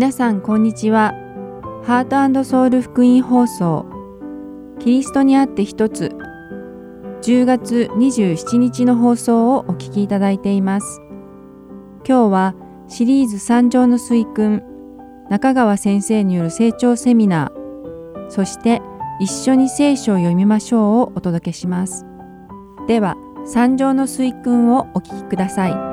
皆さんこんにちは。ハートソウル福音放送キリストにあって一つ10月27日の放送をお聞きいただいています。今日はシリーズ三条の水訓中川先生による成長セミナーそして一緒に聖書を読みましょうをお届けします。では三条の水訓をお聞きください。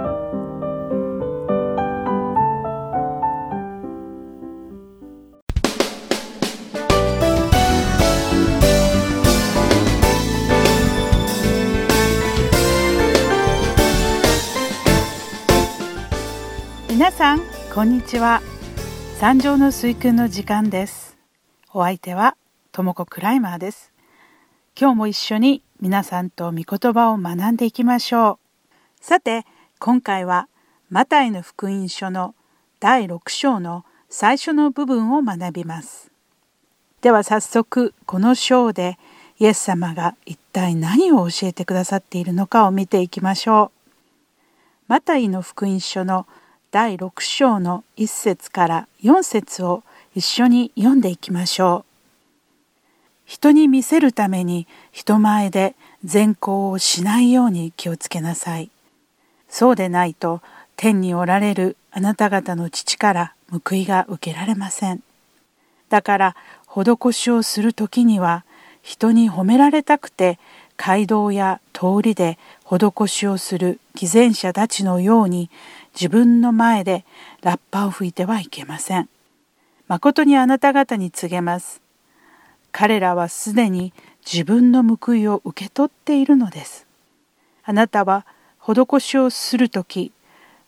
さんこんにちは。三条の水訓の時間です。お相手はともクライマーです。今日も一緒に皆さんと御言葉を学んでいきましょう。さて今回はマタイの福音書の第6章の最初の部分を学びます。では早速この章でイエス様が一体何を教えてくださっているのかを見ていきましょう。マタイの福音書の第6章の1節から4節を一緒に読んでいきましょう。人に見せるために人前で善行をしないように気をつけなさい。そうでないと天におられるあなた方の父から報いが受けられません。だから施しをする時には人に褒められたくて街道や通りで施しをする偽善者たちのように自分の前でラッパを吹いてはいけません。誠にあなた方に告げます。彼らはすでに自分の報いを受け取っているのです。あなたは施しをするとき、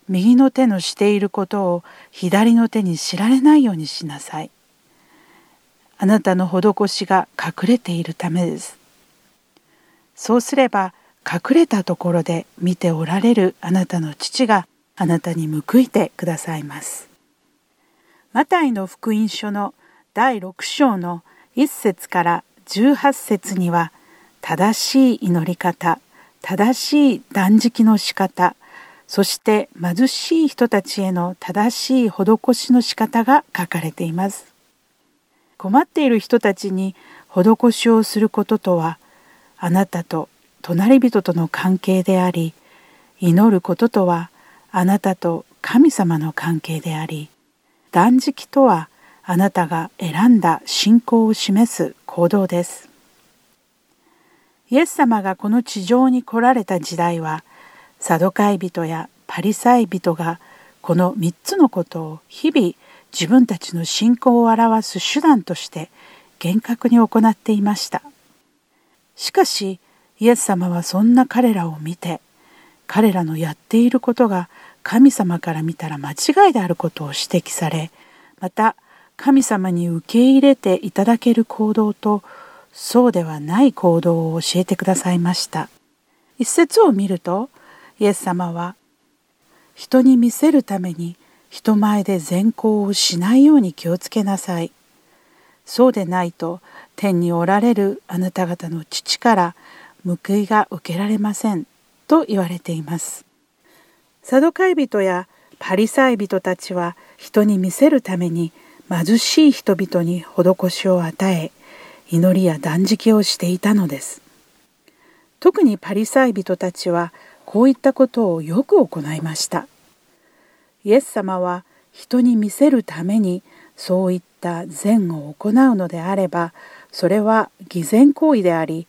右の手のしていることを左の手に知られないようにしなさい。あなたの施しが隠れているためです。そうすれば隠れたところで見ておられるあなたの父があなたに報いてくださいます。マタイの福音書の第6章の1節から18節には正しい祈り方正しい断食の仕方そして貧しい人たちへの正しい施しの仕方が書かれています。困っている人たちに施しをすることとはあなたと隣人との関係であり祈ることとはあなたと神様の関係であり断食とはあなたが選んだ信仰を示す行動です。イエス様がこの地上に来られた時代はサドカイ人やパリサイ人がこの3つのことを日々自分たちの信仰を表す手段として厳格に行っていました。しかしイエス様はそんな彼らを見て彼らのやっていることが神様から見たら間違いであることを指摘されまた神様に受け入れていただける行動とそうではない行動を教えてくださいました。一節を見るとイエス様は人に見せるために人前で善行をしないように気をつけなさい。そうでないと天におられるあなた方の父から報いが受けられませんと言われています。サドカイ人やパリサイ人たちは人に見せるために貧しい人々に施しを与え祈りや断食をしていたのです。特にパリサイ人たちはこういったことをよく行いました。イエス様は人に見せるためにそういった善を行うのであればそれは偽善行為であり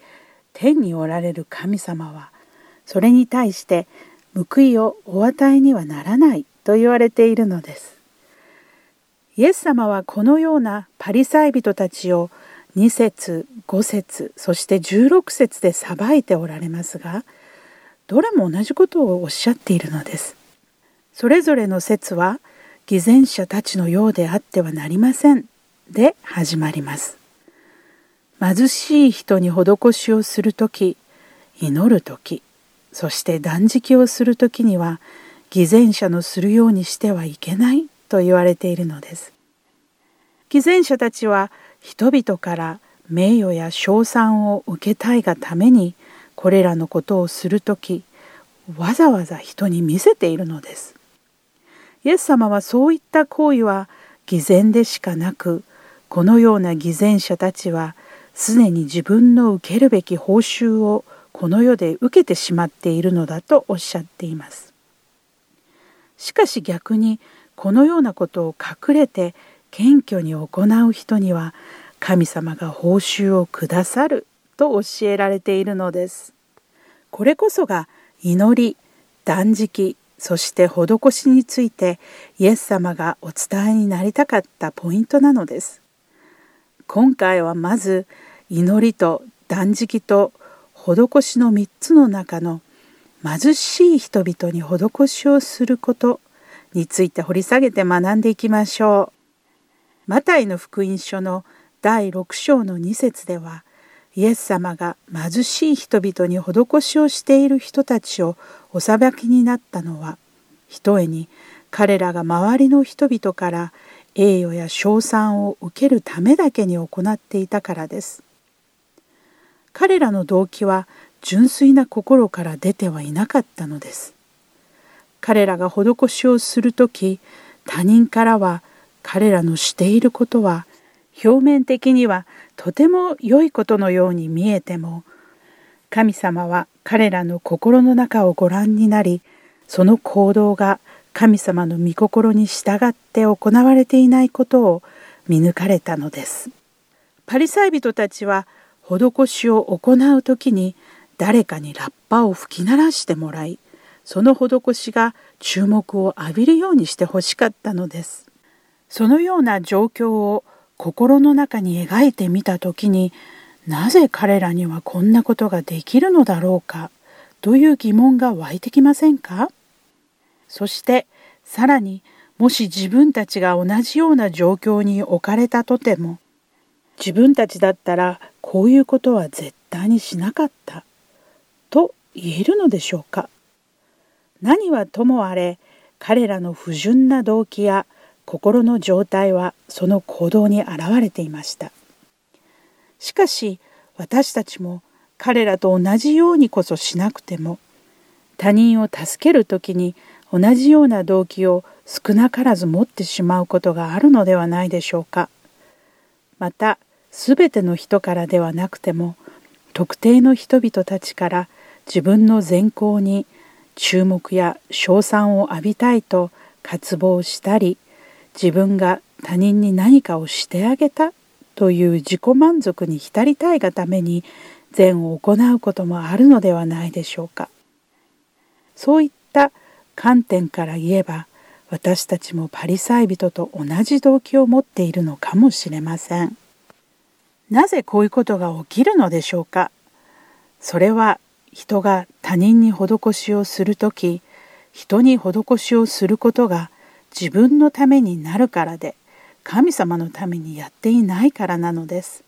天におられる神様はそれに対して報いをお与えにはならないと言われているのです。イエス様はこのようなパリサイ人たちを2節5節そして16節で裁いておられますがどれも同じことをおっしゃっているのです。それぞれの説は偽善者たちのようであってはなりませんで始まります。貧しい人に施しをする時祈る時そして断食をする時には偽善者のするようにしてはいけないと言われているのです。偽善者たちは人々から名誉や称賛を受けたいがためにこれらのことをする時わざわざ人に見せているのです。イエス様はそういった行為は偽善でしかなくこのような偽善者たちはすでに自分の受けるべき報酬をこの世で受けてしまっているのだとおっしゃっています。しかし逆にこのようなことを隠れて謙虚に行う人には神様が報酬をくださると教えられているのです。これこそが祈り、断食、そして施しについてイエス様がお伝えになりたかったポイントなのです。今回はまず祈りと断食と施しの3つの中の貧しい人々に施しをすることについて掘り下げて学んでいきましょう。マタイの福音書の第6章の2節ではイエス様が貧しい人々に施しをしている人たちをお裁きになったのはひとえに彼らが周りの人々から栄誉や称賛を受けるためだけに行っていたからです。彼らの動機は純粋な心から出てはいなかったのです。彼らが施しをする時他人からは彼らのしていることは表面的にはとても良いことのように見えても神様は彼らの心の中をご覧になりその行動が神様の御心に従って行われていないことを見抜かれたのです。パリサイ人たちは施しを行う時に誰かにラッパを吹き鳴らしてもらいその施しが注目を浴びるようにしてほしかったのです。そのような状況を心の中に描いてみた時になぜ彼らにはこんなことができるのだろうかという疑問が湧いてきませんか？そしてさらにもし自分たちが同じような状況に置かれたとても自分たちだったらこういうことは絶対にしなかった。と言えるのでしょうか。何はともあれ彼らの不純な動機や心の状態はその行動に現れていました。しかし私たちも彼らと同じようにこそしなくても他人を助ける時に同じような動機を少なからず持ってしまうことがあるのではないでしょうか。また全ての人からではなくても特定の人々たちから自分の善行に注目や称賛を浴びたいと渇望したり自分が他人に何かをしてあげたという自己満足に浸りたいがために善を行うこともあるのではないでしょうか。そういった観点から言えば私たちもパリサイ人と同じ動機を持っているのかもしれません。なぜこういうことが起きるのでしょうか？それは人が他人に施しをする時人に施しをすることが自分のためになるからで神様のためにやっていないからなのです。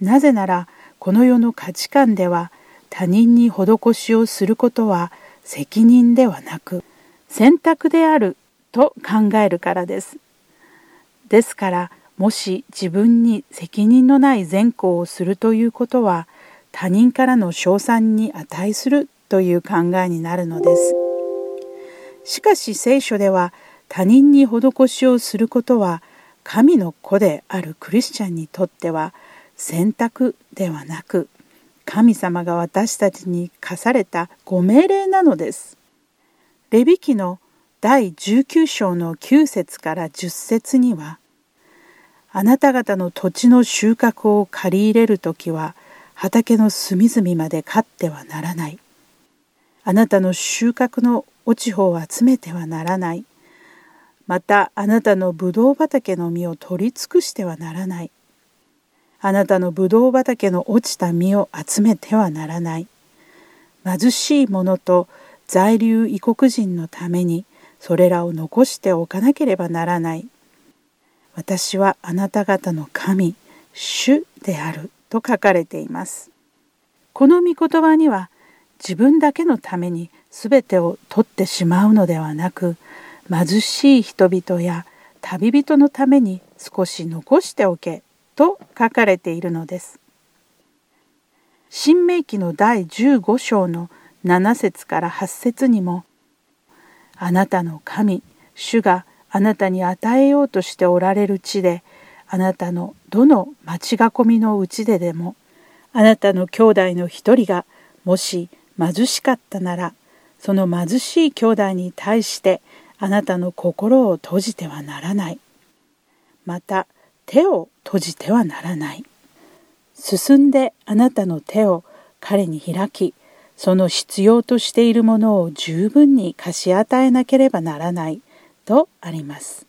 なぜならこの世の価値観では他人に施しをすることは責任ではなく選択であると考えるからです。ですからもし自分に責任のない善行をするということは他人からの称賛に値するという考えになるのです。しかし聖書では他人に施しをすることは神の子であるクリスチャンにとっては選択ではなく神様が私たちに課されたご命令なのです。レビ記の第19章の9節から10節にはあなた方の土地の収穫を借り入れる時は畑の隅々まで刈ってはならない。あなたの収穫の落ち穂を集めてはならない。またあなたのぶどう畑の実を取り尽くしてはならない。あなたのぶどう畑の落ちた実を集めてはならない。貧しい者と在留異国人のためにそれらを残しておかなければならない。私はあなた方の神、主であると書かれています。この御言葉には自分だけのために全てを取ってしまうのではなく貧しい人々や旅人のために少し残しておけと書かれているのです。新明記の第15章の7節から8節にもあなたの神主があなたに与えようとしておられる地であなたのどの町囲みのうちででもあなたの兄弟の一人がもし貧しかったならその貧しい兄弟に対してあなたの心を閉じてはならない。また手を閉じてはならない。進んであなたの手を彼に開き、その必要としているものを十分に貸し与えなければならないとあります。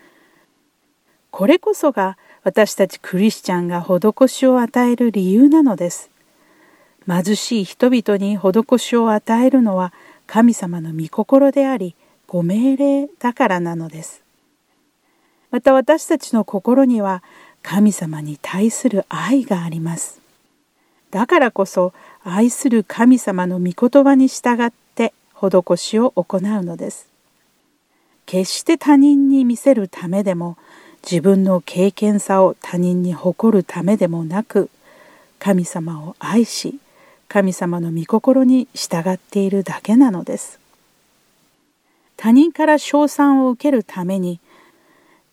これこそが私たちクリスチャンが施しを与える理由なのです。貧しい人々に施しを与えるのは神様の御心であり、ご命令だからなのです。また私たちの心には神様に対する愛があります。だからこそ愛する神様の御言葉に従って施しを行うのです。決して他人に見せるためでも自分の経験さを他人に誇るためでもなく神様を愛し神様の御心に従っているだけなのです。他人から称賛を受けるために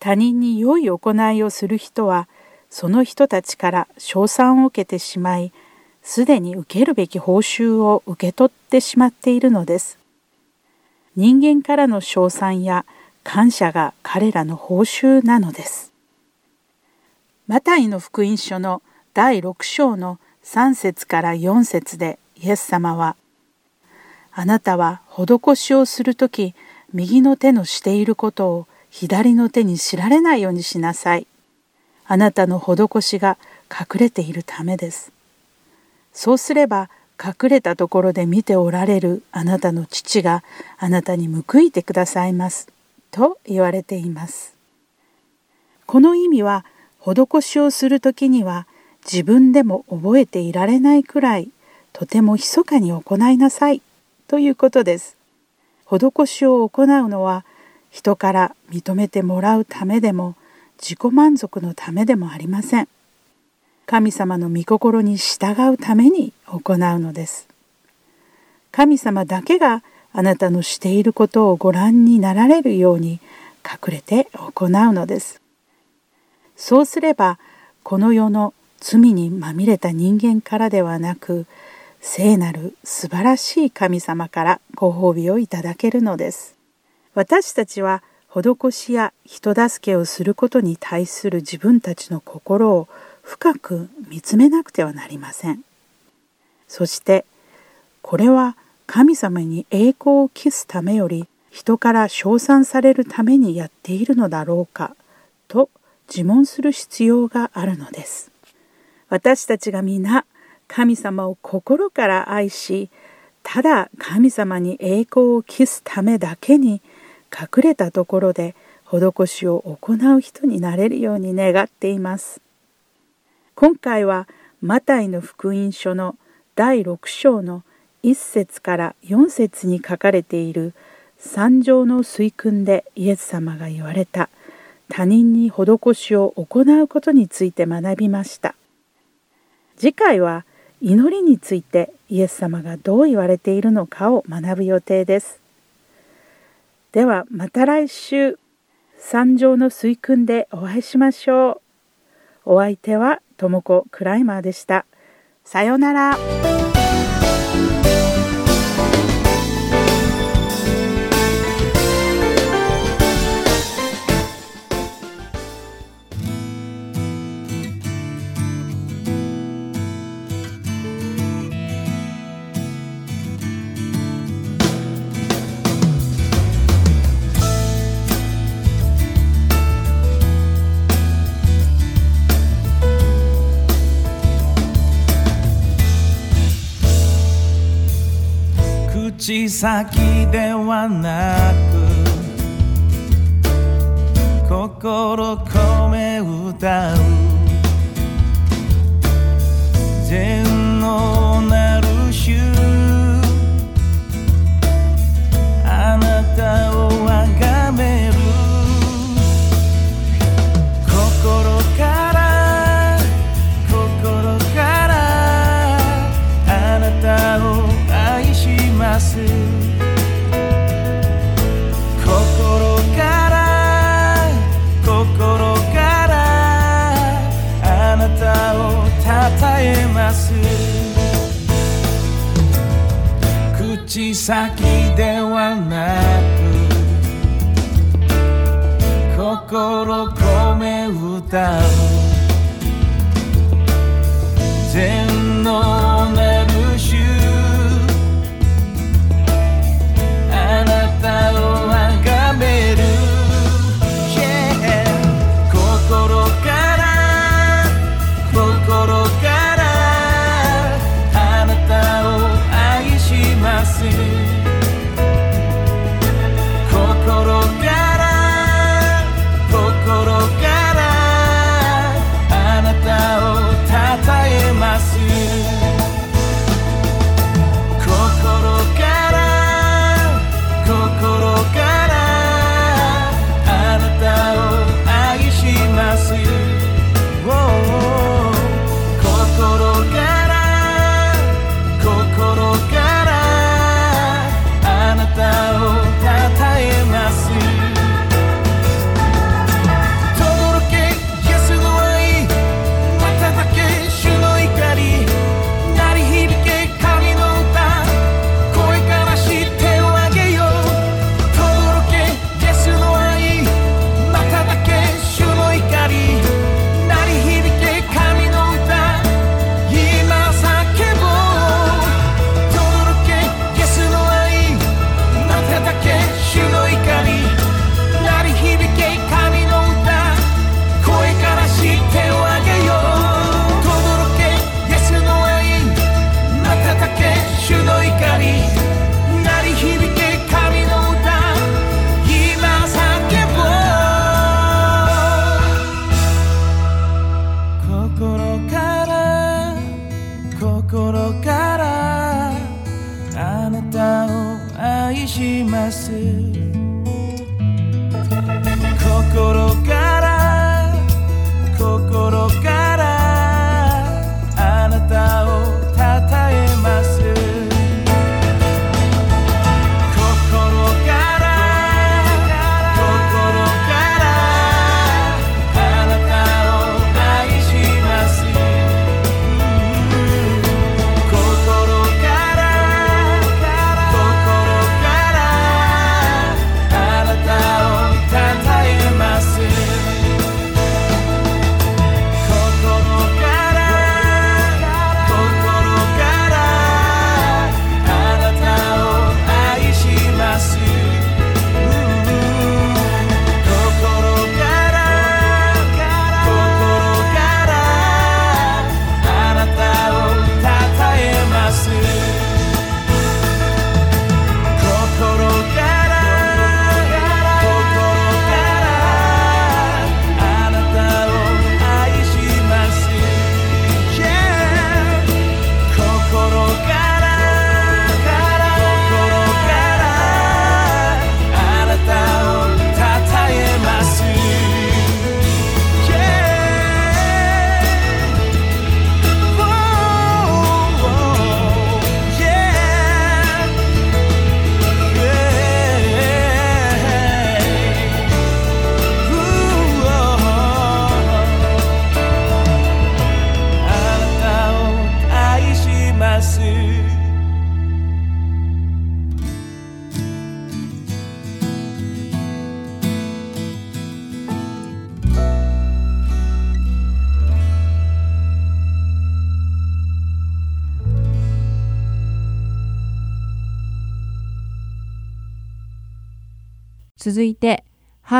他人に良い行いをする人はその人たちから称賛を受けてしまいすでに受けるべき報酬を受け取ってしまっているのです。人間からの称賛や感謝が彼らの報酬なのです。マタイの福音書の第6章の3節から4節でイエス様は「あなたは施しをする時右の手のしていることを左の手に知られないようにしなさい。あなたの施しが隠れているためです。そうすれば隠れたところで見ておられるあなたの父があなたに報いてくださいます。と言われています。この意味は施しをする時には自分でも覚えていられないくらいとても密かに行いなさいということです。施しを行うのは人から認めてもらうためでも自己満足のためでもありません。神様の御心に従うために行うのです。神様だけがあなたのしていることをご覧になられるように隠れて行うのです。そうすればこの世の罪にまみれた人間からではなく聖なる素晴らしい神様からご褒美をいただけるのです。私たちは施しや人助けをすることに対する自分たちの心を深く見つめなくてはなりません。そしてこれは神様に栄光を期すためより人から称賛されるためにやっているのだろうかと自問する必要があるのです。私たちが皆神様を心から愛しただ神様に栄光を期すためだけに隠れたところで施しを行う人になれるように願っています。今回はマタイの福音書の第6章の1節から4節に書かれている三条の水訓でイエス様が言われた他人に施しを行うことについて学びました。次回は祈りについてイエス様がどう言われているのかを学ぶ予定です。ではまた来週三条の水訓でお会いしましょう。お相手はともこクライマーでした。さようなら。口先ではなく心込め歌う。先ではなく心込め歌う。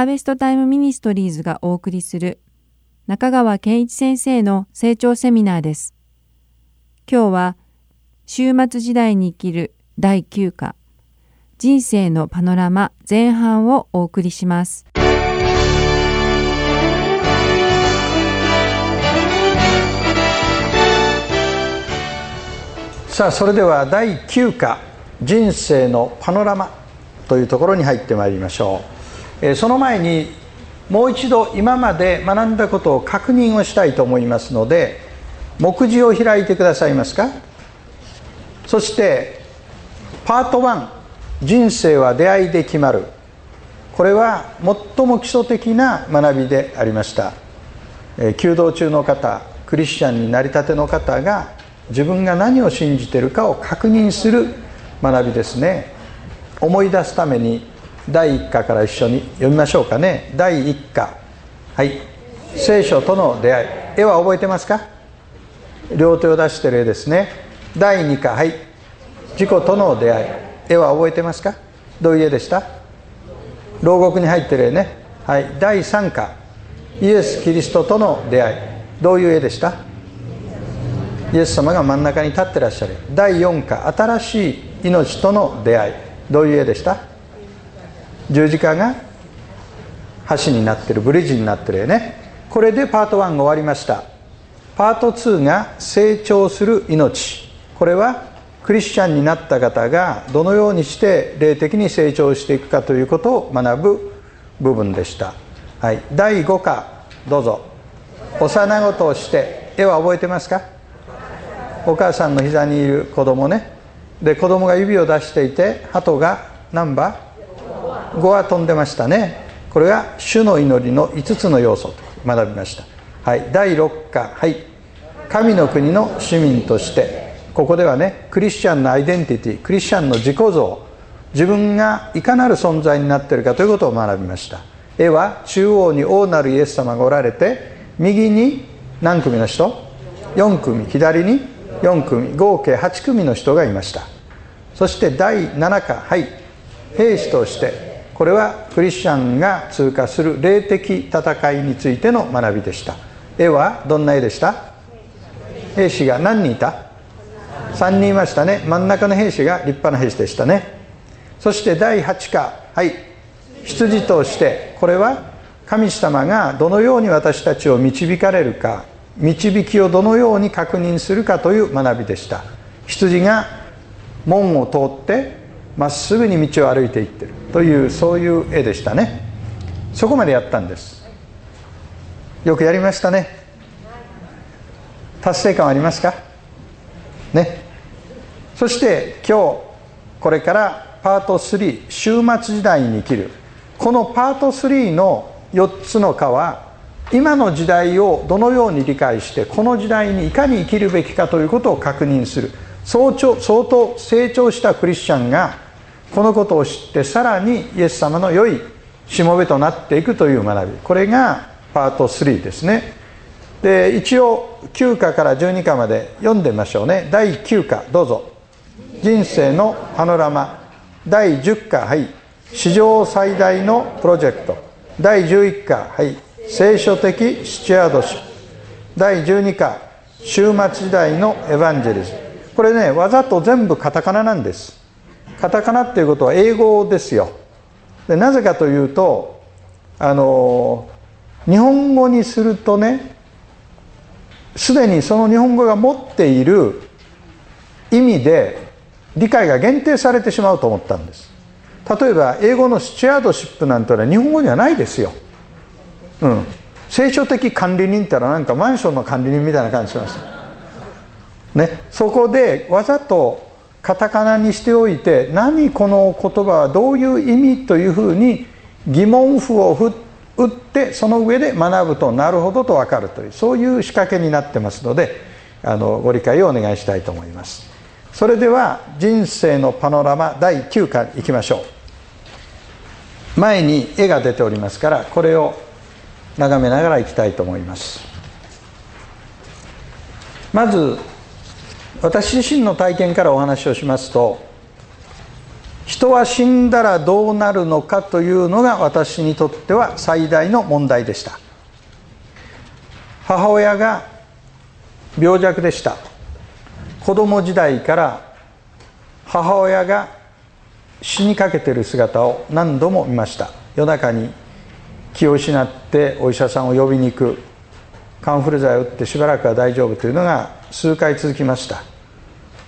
ハーベストタイムミニストリーズがお送りする中川健一先生の成長セミナーです。今日は、終末時代に生きる第9課、人生のパノラマ前半をお送りします。さあそれでは第9課「人生のパノラマ」というところに入ってまいりましょう、その前にもう一度今まで学んだことを確認をしたいと思いますので目次を開いてくださいますか？そしてパート1「人生は出会いで決まる」これは最も基礎的な学びでありました。弓道中の方クリスチャンになりたての方が自分が何を信じてるかを確認する学びですね。思い出すために第1課から一緒に読みましょうかね。第1課。はい。聖書との出会い。絵は覚えてますか？両手を出してる絵ですね。第2課。はい。自己との出会い。絵は覚えてますか？どういう絵でした？牢獄に入ってる絵ね。はい。第3課。イエス・キリストとの出会い。どういう絵でした？イエス様が真ん中に立ってらっしゃる。第4課。新しい命との出会い。どういう絵でした？十字架が橋になってるブリッジになってる絵ね。これでパート1が終わりました。パート2が成長する命。これはクリスチャンになった方がどのようにして霊的に成長していくかということを学ぶ部分でした、はい、第5課どうぞ。幼子として。絵は覚えてますか？お母さんの膝にいる子供ね。で子供が指を出していて鳩が何羽5羽飛んでましたね。これが主の祈りの5つの要素と学びました。はい。第6課。はい。神の国の市民としてここではねクリスチャンのアイデンティティクリスチャンの自己像自分がいかなる存在になっているかということを学びました。絵は中央に王なるイエス様がおられて右に何組の人？4組。左に4組。合計8組の人がいました。そして第7課。はい。兵士としてこれはクリスチャンが通過する霊的戦いについての学びでした。絵はどんな絵でした？兵士が何人いた？3人いましたね。真ん中の兵士が立派な兵士でしたね。そして第8課はい。羊としてこれは神様がどのように私たちを導かれるか導きをどのように確認するかという学びでした。羊が門を通ってまっすぐに道を歩いていってるというそういう絵でしたね。そこまでやったんです。よくやりましたね。達成感ありますか？ね。そして今日これからパート3終末時代に生きる。このパート3の4つの課は今の時代をどのように理解してこの時代にいかに生きるべきかということを確認する。相当成長したクリスチャンがこのことを知ってさらにイエス様の良いしもべとなっていくという学び。これがパート3ですね。で一応9課から12課まで読んでみましょうね。第9課どうぞ。人生のパノラマ。第10課はい。史上最大のプロジェクト。第11課はい。聖書的スチュアードシップ。第12課終末時代のエヴァンジェリズこれねわざと全部カタカナなんです。カタカナっていうことは英語ですよ。でなぜかというとあの日本語にするとねすでにその日本語が持っている意味で理解が限定されてしまうと思ったんです。例えば英語のスチュアードシップなんてのは日本語にはないですよ。うん、聖書的管理人ってのはなんかマンションの管理人みたいな感じします、ね、そこでわざとカタカナにしておいて何この言葉はどういう意味というふうに疑問符を打ってその上で学ぶとなるほどと分かるというそういう仕掛けになってますのであのご理解をお願いしたいと思います。それでは人生のパノラマ第9巻いきましょう。前に絵が出ておりますからこれを眺めながらいきたいと思います。まず私自身の体験からお話をしますと人は死んだらどうなるのかというのが私にとっては最大の問題でした。母親が病弱でした。子供時代から母親が死にかけている姿を何度も見ました。夜中に気を失ってお医者さんを呼びに行く。カンフル剤を打ってしばらくは大丈夫というのが数回続きました。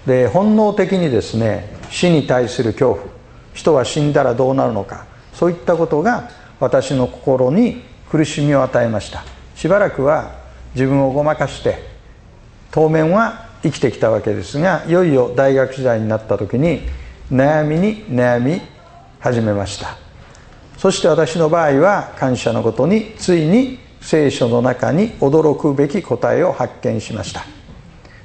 で本能的にですね死に対する恐怖。人は死んだらどうなるのか。そういったことが私の心に苦しみを与えました。しばらくは自分をごまかして当面は生きてきたわけですがいよいよ大学時代になった時に悩みに悩み始めました。そして私の場合は感謝のことについに聖書の中に驚くべき答えを発見しました。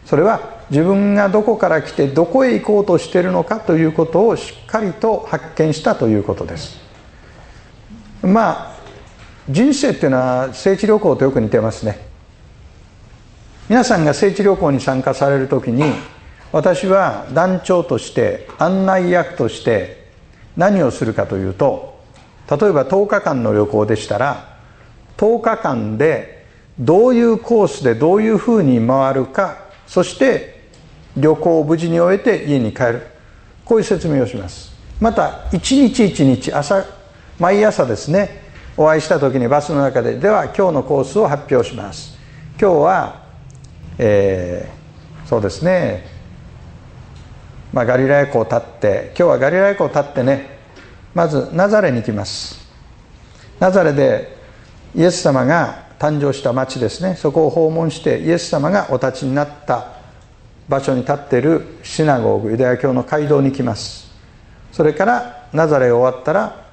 それは自分がどこから来てどこへ行こうとしているのかということをしっかりと発見したということです。まあ人生っていうのは聖地旅行とよく似てますね。皆さんが聖地旅行に参加される時に私は団長として案内役として何をするかというと例えば10日間の旅行でしたら10日間でどういうコースでどういうふうに回るかそして旅行を無事に終えて家に帰る。こういう説明をします。また一日一日朝毎朝ですねお会いした時にバスの中ででは今日のコースを発表します。今日は、えー、そうですね、まあ、ガリラヤ湖を立って今日はガリラヤ湖を立ってねまずナザレに行きます。ナザレでイエス様が誕生した町ですね。そこを訪問してイエス様がお立ちになった場所に立っているシナゴーグユダヤ教の街道に行きます。それからナザレ終わったら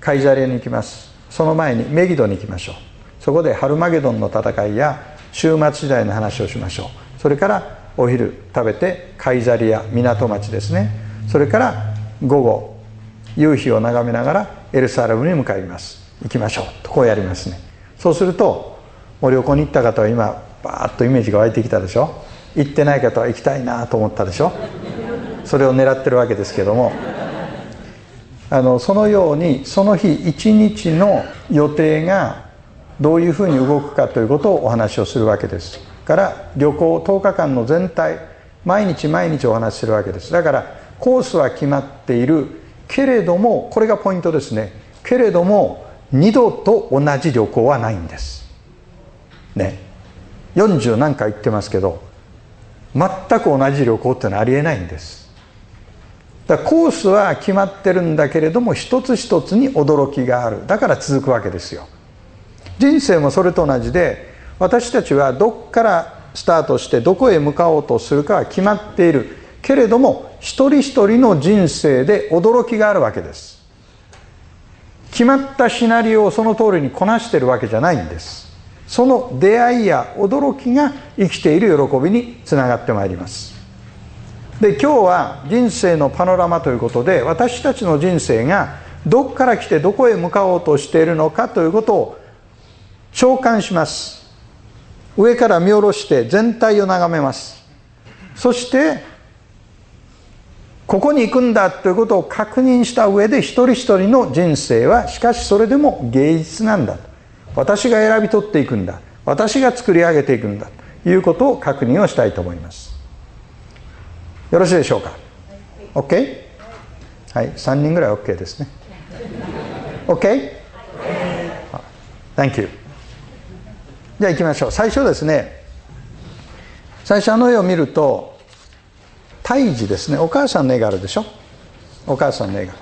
カイザリアに行きます。その前にメギドに行きましょう。そこでハルマゲドンの戦いや終末時代の話をしましょう。それからお昼食べてカイザリア港町ですね。それから午後夕日を眺めながらエルサレムに向かいます。行きましょう。とこうやりますね。そうするとお旅行に行った方は今バーッとイメージが湧いてきたでしょ。行ってない方は行きたいなと思ったでしょ？それを狙ってるわけですけども。あのそのようにその日一日の予定がどういうふうに動くかということをお話をするわけです。から旅行10日間の全体毎日毎日お話しするわけです。だからコースは決まっている。けれどもこれがポイントですね。けれども二度と同じ旅行はないんです。ね。40何回言ってますけど全く同じ旅行ってのはありえないんです。だコースは決まってるんだけれども一つ一つに驚きがある。だから続くわけですよ。人生もそれと同じで私たちはどっからスタートしてどこへ向かおうとするかは決まっている。けれども一人一人の人生で驚きがあるわけです。決まったシナリオをその通りにこなしてるわけじゃないんです。その出会いや驚きが生きている喜びにつながってまいります。で今日は人生のパノラマということで私たちの人生がどこから来てどこへ向かおうとしているのかということを召喚します。上から見下ろして全体を眺めます。そしてここに行くんだということを確認した上で一人一人の人生はしかしそれでも芸術なんだと。私が選び取っていくんだ。私が作り上げていくんだ。ということを確認をしたいと思います。よろしいでしょうか？OK? はい。3人ぐらい OK ですね。OK? Thank you じゃあ行きましょう。最初ですね。最初あの絵を見ると胎児ですね。お母さんの絵があるでしょ？お母さんの絵が。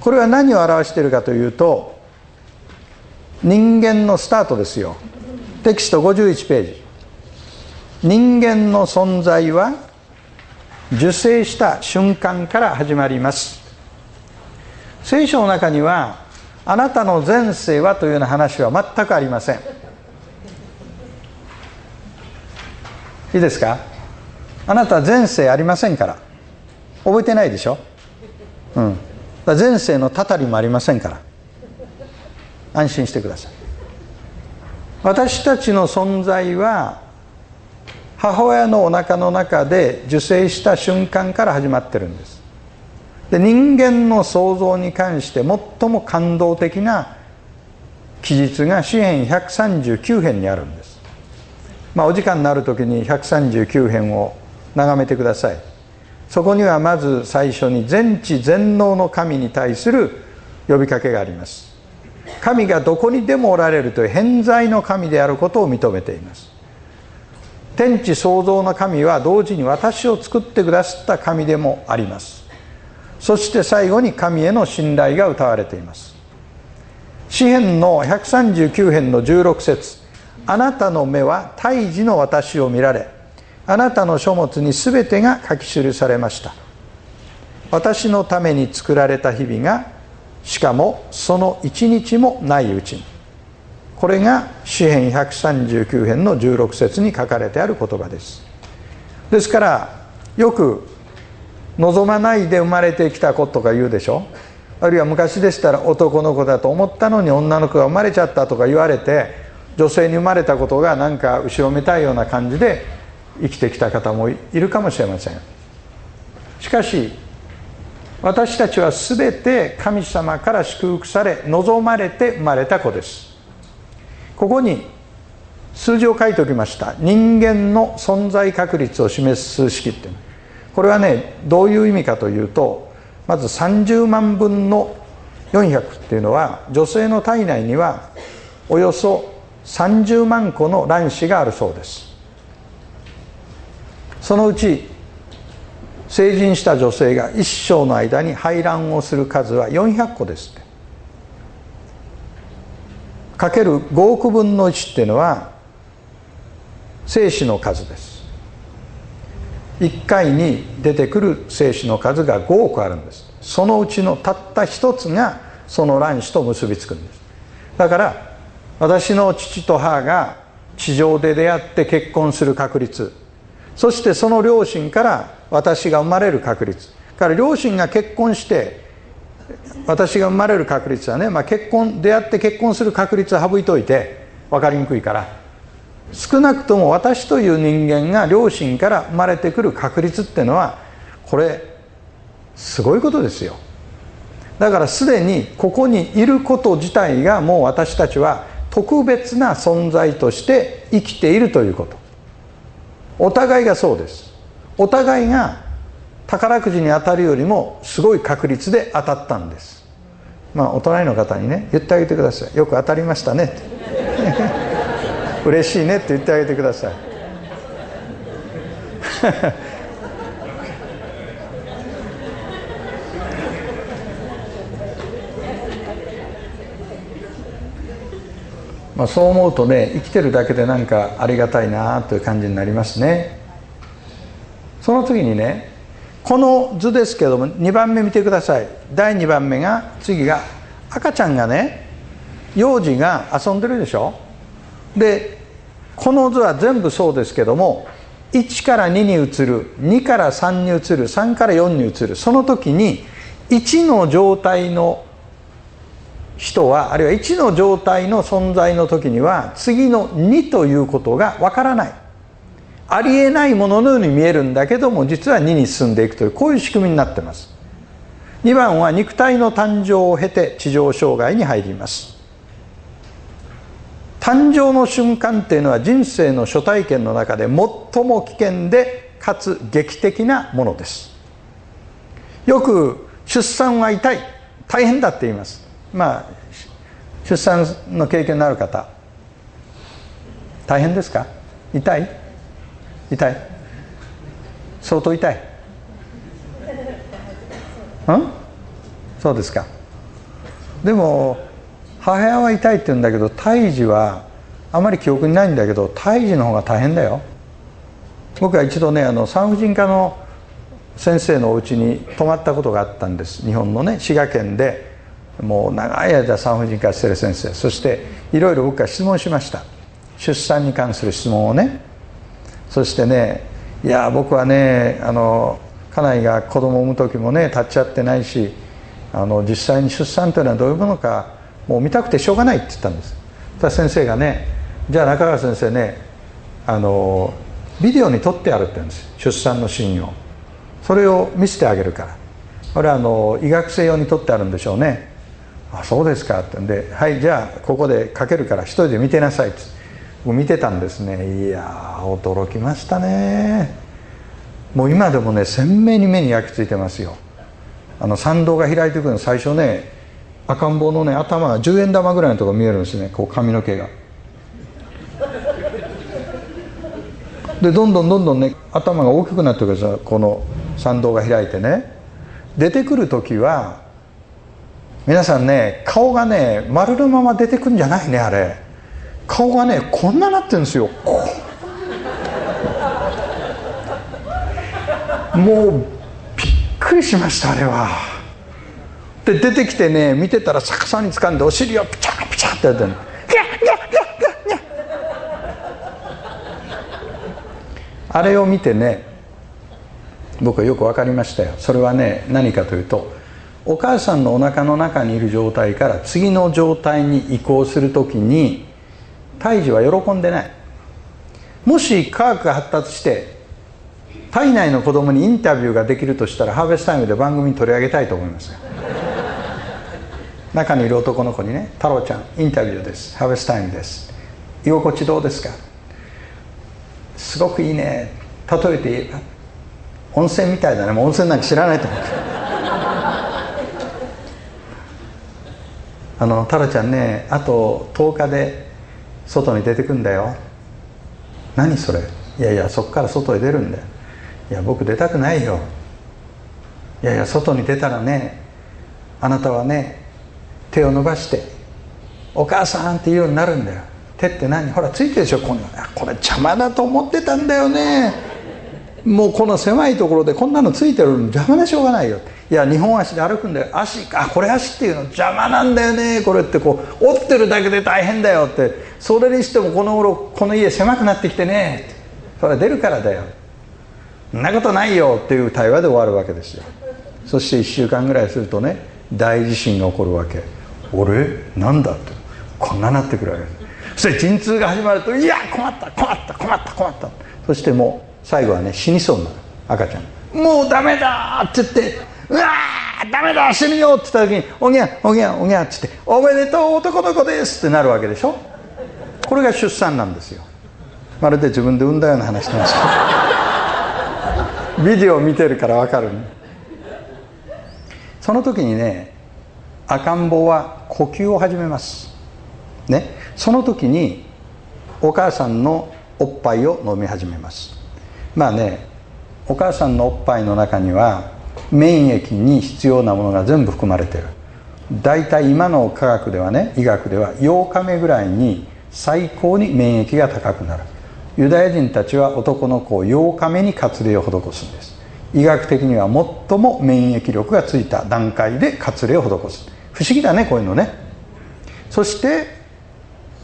これは何を表しているかというと人間のスタートですよ。テキスト51ページ。人間の存在は受精した瞬間から始まります。聖書の中にはあなたの前世はというような話は全くありません。いいですか？あなた前世ありませんから。覚えてないでしょ？うん。前世のたたりもありませんから。安心してください。私たちの存在は母親のおなかの中で受精した瞬間から始まってるんです。で人間の創造に関して最も感動的な記述が詩編139編にあるんです。まあお時間になる時に139編を眺めてください。そこにはまず最初に全知全能の神に対する呼びかけがあります。神がどこにでもおられるという偏在の神であることを認めています。天地創造の神は同時に私を作ってくださった神でもあります。そして最後に神への信頼が歌われています。詩篇の139編の16節。あなたの目は胎児の私を見られあなたの書物に全てが書き記されました。私のために作られた日々がしかもその一日もないうちに。これが詩編139編の16節に書かれてある言葉です。ですからよく望まないで生まれてきた子とか言うでしょ？あるいは昔でしたら男の子だと思ったのに女の子が生まれちゃったとか言われて女性に生まれたことがなんか後ろめたいような感じで生きてきた方もいるかもしれません。しかし私たちは全て神様から祝福され望まれて生まれた子です。ここに数字を書いておきました。人間の存在確率を示す数式ってこれはねどういう意味かというとまず30万分の400っていうのは女性の体内にはおよそ30万個の卵子があるそうです。そのうち成人した女性が一生の間に排卵をする数は400個ですって。かける5億分の1っていうのは精子の数です。1回に出てくる精子の数が5億あるんです。そのうちのたった一つがその卵子と結びつくんです。だから私の父と母が地上で出会って結婚する確率そしてその両親から私が生まれる確率。から両親が結婚して私が生まれる確率はね、まあ、結婚出会って結婚する確率は省いといて分かりにくいから。少なくとも私という人間が両親から生まれてくる確率っていうのはこれすごいことですよ。だからすでにここにいること自体がもう私たちは特別な存在として生きているということ。お互いがそうです。お互いが宝くじに当たるよりもすごい確率で当たったんです。まあお隣の方にね言ってあげてください。よく当たりましたねって。嬉しいねって言ってあげてください。まあそう思うとね生きてるだけでなんかありがたいなという感じになりますね。その時にねこの図ですけども2番目見てください。第2番目が次が赤ちゃんがね幼児が遊んでるでしょ。でこの図は全部そうですけども1から2に移る2から3に移る3から4に移るその時に1の状態の人はあるいは1の状態の存在の時には次の2ということがわからない。ありえないもののように見えるんだけども実は2に進んでいくというこういう仕組みになってます。2番は肉体の誕生を経て地上障害に入ります。誕生の瞬間っていうのは人生の初体験の中で最も危険でかつ劇的なものです。よく出産は痛い。大変だって言います。まあ出産の経験のある方大変ですか？痛い？痛い。相当痛い。うん？そうですか。でも母親は痛いって言うんだけど胎児はあまり記憶にないんだけど胎児の方が大変だよ。僕は一度ねあの産婦人科の先生のお家に泊まったことがあったんです。日本のね滋賀県で。もう長い間産婦人科してる先生。そしていろいろ僕は質問しました。出産に関する質問をねそしてねいや僕はねあの家内が子供を産む時もね立っちゃってないしあの実際に出産というのはどういうものかもう見たくてしょうがないって言ったんです。そ先生がねじゃあ中川先生ねあのビデオに撮ってあるって言うんです。出産のシーンを。それを見せてあげるから。これはあの医学生用に撮ってあるんでしょうね。あそうですかってんではいじゃあここでかけるから一人で見てなさいって。見てたんですね。いや驚きましたね。もう今でもね鮮明に目に焼き付いてますよ。あの参道が開いてくるの最初ね赤ん坊のね頭が10円玉ぐらいのとこ見えるんですね。こう髪の毛が。でどんどんどんどんね頭が大きくなってくるんですよ。この参道が開いてね。出てくる時は皆さんね顔がね丸のまま出てくるんじゃないねあれ。顔がねこんななってるんですよ。もうびっくりしましたあれは。で出てきてね見てたら逆さに掴んでお尻をピチャピチャってやってるあれを見てね僕はよく分かりましたよ。それはね何かというとお母さんのお腹の中にいる状態から次の状態に移行する時に胎児は喜んでない。もし科学が発達して体内の子供にインタビューができるとしたらハーベストタイムで番組に取り上げたいと思います中にいる男の子にね「太郎ちゃんインタビューです。ハーベストタイムです。居心地どうですか?」すごくいいね。例えて言えば温泉みたいだね。もう温泉なんか知らないと思うあの太郎ちゃんねあと10日で外に出てくんだよ。何それ？いやいやそこから外へ出るんだよ。いや僕出たくないよ。いやいや外に出たらねあなたはね手を伸ばして「お母さん」って言うようになるんだよ。手って何？ほらついてるでしょ？こんなこれ邪魔だと思ってたんだよね。もうこの狭いところでこんなのついてるの邪魔でしょうがないよ。っていや2本足で歩くんだよ。足あこれ足っていうの邪魔なんだよね。これってこう折ってるだけで大変だよって。それにしてもこの頃この家狭くなってきてね。それ出るからだよ。そんなことないよっていう対話で終わるわけですよ。そして1週間ぐらいするとね大地震が起こるわけ。俺なんだって。こんななってくるわけです。そして陣痛が始まると「いや困った困った困った困った」そしてもう最後はね死にそうになる。赤ちゃん。もうダメだって言って「うわーダメだ死ぬよ」って言った時に「おぎゃおぎゃおぎゃ」っつって「おめでとう男の子です」ってなるわけでしょ？これが出産なんですよ。まるで自分で産んだような話してますけど。ビデオを見てるから分かる、その時にね赤ん坊は呼吸を始めます。ね？その時にお母さんのおっぱいを飲み始めます。まあねお母さんのおっぱいの中には免疫に必要なものが全部含まれてる。大体今の科学ではね医学では8日目ぐらいに最高に免疫が高くなる。ユダヤ人たちは男の子を8日目に割礼を施すんです。医学的には最も免疫力がついた段階で割礼を施す。不思議だねこういうのね。そして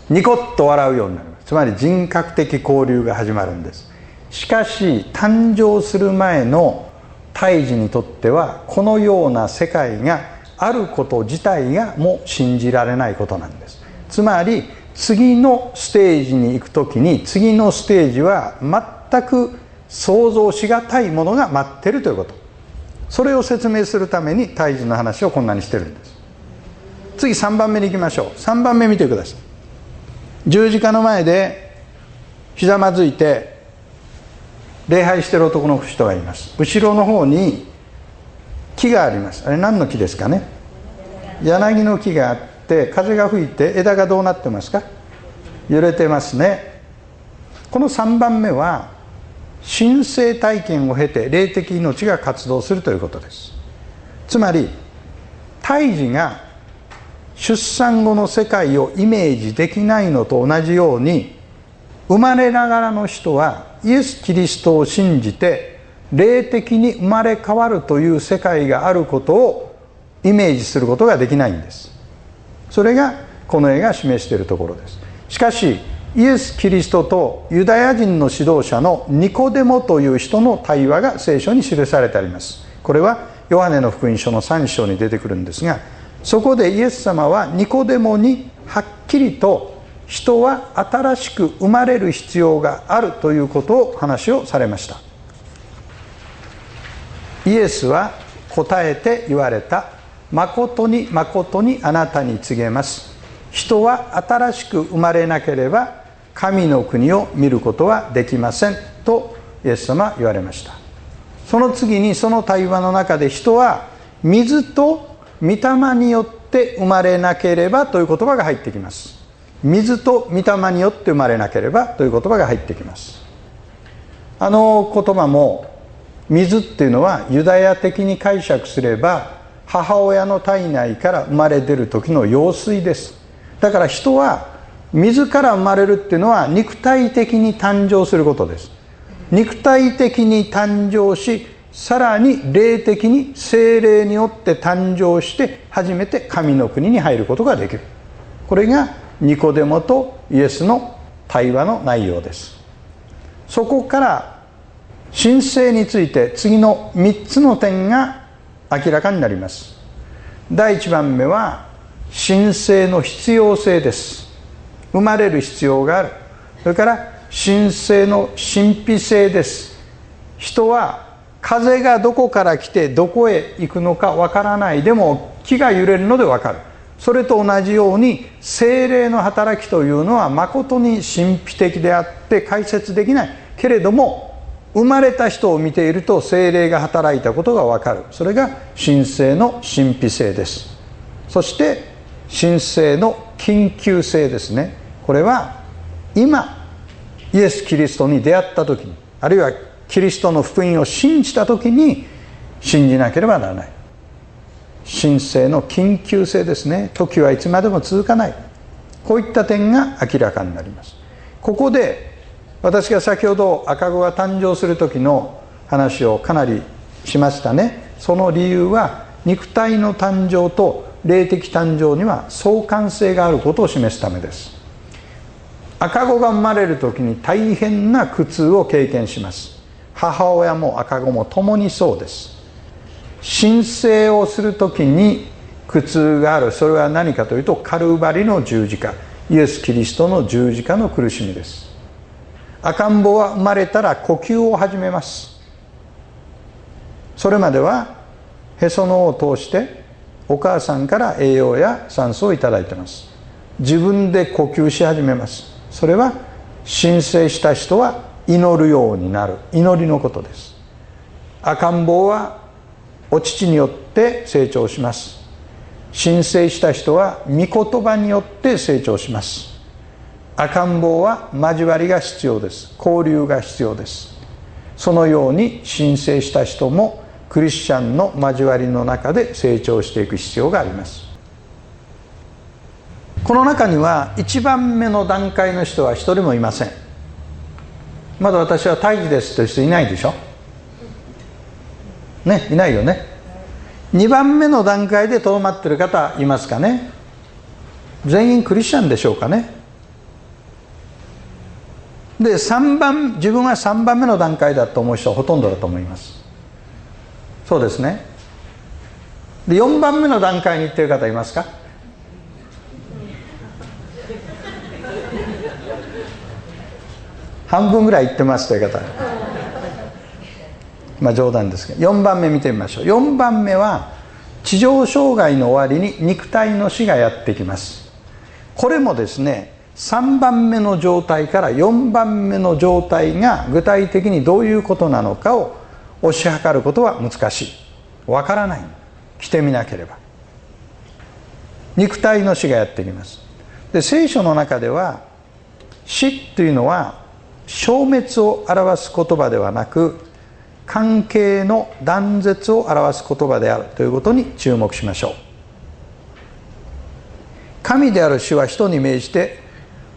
ニコッと笑うようになりますつまり人格的交流が始まるんです。しかし誕生する前の胎児にとってはこのような世界があること自体がもう信じられないことなんです。つまり次のステージに行く時に次のステージは全く想像しがたいものが待ってるということ。それを説明するために胎児の話をこんなにしてるんです。次3番目に行きましょう。3番目見てください。十字架の前でひざまずいて礼拝してる男の人がいます。後ろの方に木があります。あれ何の木ですかね？柳の木があって風が吹いて枝がどうなってますか？揺れてますね。この3番目は神聖体験を経て霊的命が活動するということです。つまり胎児が出産後の世界をイメージできないのと同じように生まれながらの人はイエス・キリストを信じて霊的に生まれ変わるという世界があることをイメージすることができないんです。それがこの絵が示しているところです。しかしイエス・キリストとユダヤ人の指導者のニコデモという人の対話が聖書に記されてあります。これはヨハネの福音書の3章に出てくるんですがそこでイエス様はニコデモにはっきりと人は新しく生まれる必要があるということを話をされました。イエスは答えて言われた。誠に誠にあなたに告げます。人は新しく生まれなければ神の国を見ることはできません。とイエス様言われました。その次にその対話の中で人は水と御霊によって生まれなければという言葉が入ってきます。水と御霊によって生まれなければという言葉が入ってきます。あの言葉も水っていうのはユダヤ的に解釈すれば母親の体内から生まれ出る時の羊水です。だから人は水から生まれるっていうのは肉体的に誕生することです。肉体的に誕生しさらに霊的に精霊によって誕生して初めて神の国に入ることができる。これがニコデモとイエスの対話の内容です。そこから神聖について次の3つの点が明らかになります。第1番目は神聖の必要性です。生まれる必要がある。それから神聖の神秘性です。人は風がどこから来てどこへ行くのかわからないでも木が揺れるのでわかる。それと同じように精霊の働きというのは誠に神秘的であって解説できない。けれども生まれた人を見ていると精霊が働いたことがわかる。それが神聖の神秘性です。そして神聖の緊急性ですね。これは今イエス・キリストに出会った時にあるいはキリストの福音を信じた時に信じなければならない。神聖の緊急性ですね。時はいつまでも続かない。こういった点が明らかになります。ここで私が先ほど赤子が誕生する時の話をかなりしましたね。その理由は肉体の誕生と霊的誕生には相関性があることを示すためです。赤子が生まれる時に大変な苦痛を経験します。母親も赤子も共にそうです。申請をする時に苦痛がある。それは何かというとカルバリの十字架。イエス・キリストの十字架の苦しみです。赤ん坊は生まれたら呼吸を始めます。それまではへその緒を通してお母さんから栄養や酸素を頂いてます。自分で呼吸し始めます。それは申請した人は祈るようになる。祈りのことです。赤ん坊はお乳によって成長します。申請した人は御言葉によって成長します。赤ん坊は交わりが必要です。交流が必要です。そのように申請した人もクリスチャンの交わりの中で成長していく必要があります。この中には1番目の段階の人は一人もいません。まだ私は胎児ですという人いないでしょ？ねいないよね。2番目の段階でとどまってる方いますかね。全員クリスチャンでしょうかね。で3番自分は3番目の段階だと思う人はほとんどだと思います。そうですね。で4番目の段階に行ってる方いますか。半分ぐらい行ってますという方。まあ冗談ですけど4番目見てみましょう。4番目は地上障害の終わりに肉体の死がやってきます。これもですね3番目の状態から4番目の状態が具体的にどういうことなのかを推し量ることは難しい。わからない。来てみなければ。肉体の死がやってきます。で聖書の中では死というのは消滅を表す言葉ではなく関係の断絶を表す言葉であるということに注目しましょう。神である主は人に命じて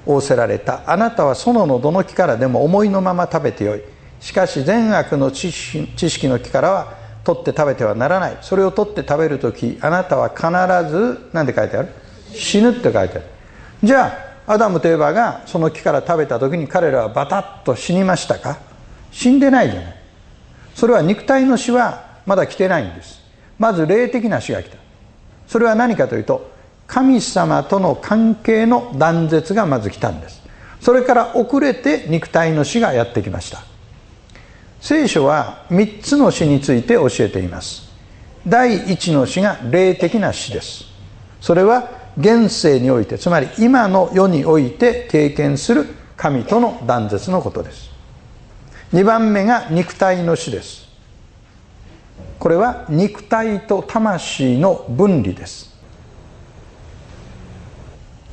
仰せられた。あなたは園のどの木からでも思いのまま食べてよい。しかし善悪の知識の木からは取って食べてはならない。それを取って食べる時あなたは必ず何て書いてある？死ぬって書いてある。じゃあアダムとエバがその木から食べた時に彼らはバタッと死にましたか？死んでないじゃない。それは肉体の死はまだ来てないんです。まず霊的な死が来た。それは何かというと神様との関係の断絶がまず来たんです。それから遅れて肉体の死がやってきました。聖書は3つの死について教えています。第1の死が霊的な死です。それは現世においてつまり今の世において経験する神との断絶のことです。2番目が肉体の死です。これは肉体と魂の分離です。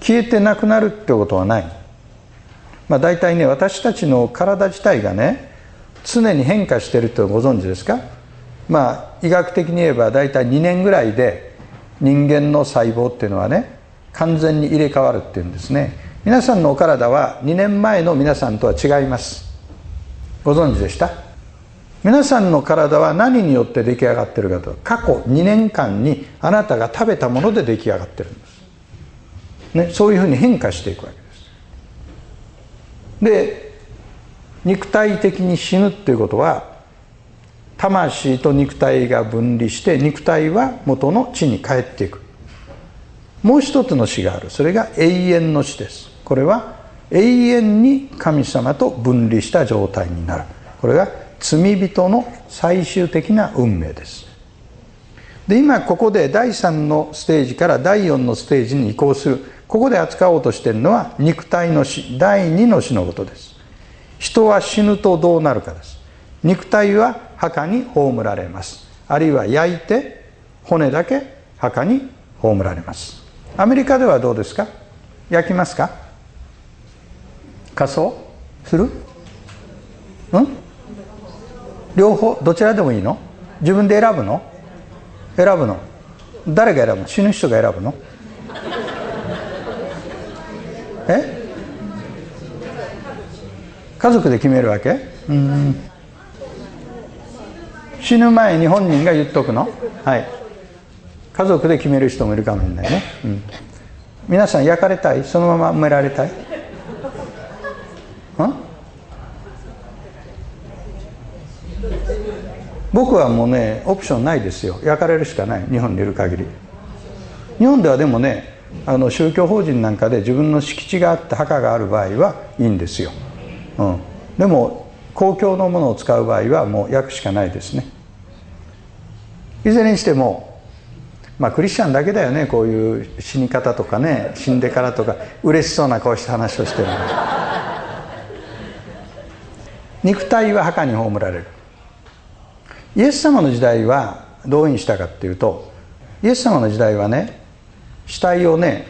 消えてなくなるってことはない。まあ大体ね私たちの体自体がね常に変化してるってご存知ですか？まあ医学的に言えば大体2年ぐらいで人間の細胞っていうのはね完全に入れ替わるっていうんですね。皆さんのお体は2年前の皆さんとは違います。ご存知でした？皆さんの体は何によって出来上がってるかと？過去2年間にあなたが食べたもので出来上がってるんです、ね、そういうふうに変化していくわけです。で肉体的に死ぬっていうことは魂と肉体が分離して肉体は元の地に帰っていく。もう一つの死がある。それが永遠の死です。これは永遠に神様と分離した状態になる。これが罪人の最終的な運命です。で今ここで第3のステージから第4のステージに移行する。ここで扱おうとしているのは肉体の死。第2の死のことです。人は死ぬとどうなるかです。肉体は墓に葬られます。あるいは焼いて骨だけ墓に葬られます。アメリカではどうですか？焼きますか？仮装する？うん？両方？どちらでもいいの？自分で選ぶの？選ぶの？誰が選ぶの？死ぬ人が選ぶの？え？家族で決めるわけ？うん死ぬ前に本人が言っとくの？はい。家族で決める人もいるかもしれないね、うん、皆さん焼かれたい？そのまま埋められたい？僕はもうねオプションないですよ。焼かれるしかない。日本にいる限り。日本ではでもねあの宗教法人なんかで自分の敷地があって墓がある場合はいいんですよ、うん、でも公共のものを使う場合はもう焼くしかないですね。いずれにしてもまあクリスチャンだけだよね。こういう死に方とかね。死んでからとか嬉しそうな顔して話をしてる肉体は墓に葬られる。イエス様の時代はどういうふうにしたかっていうとイエス様の時代はね死体をね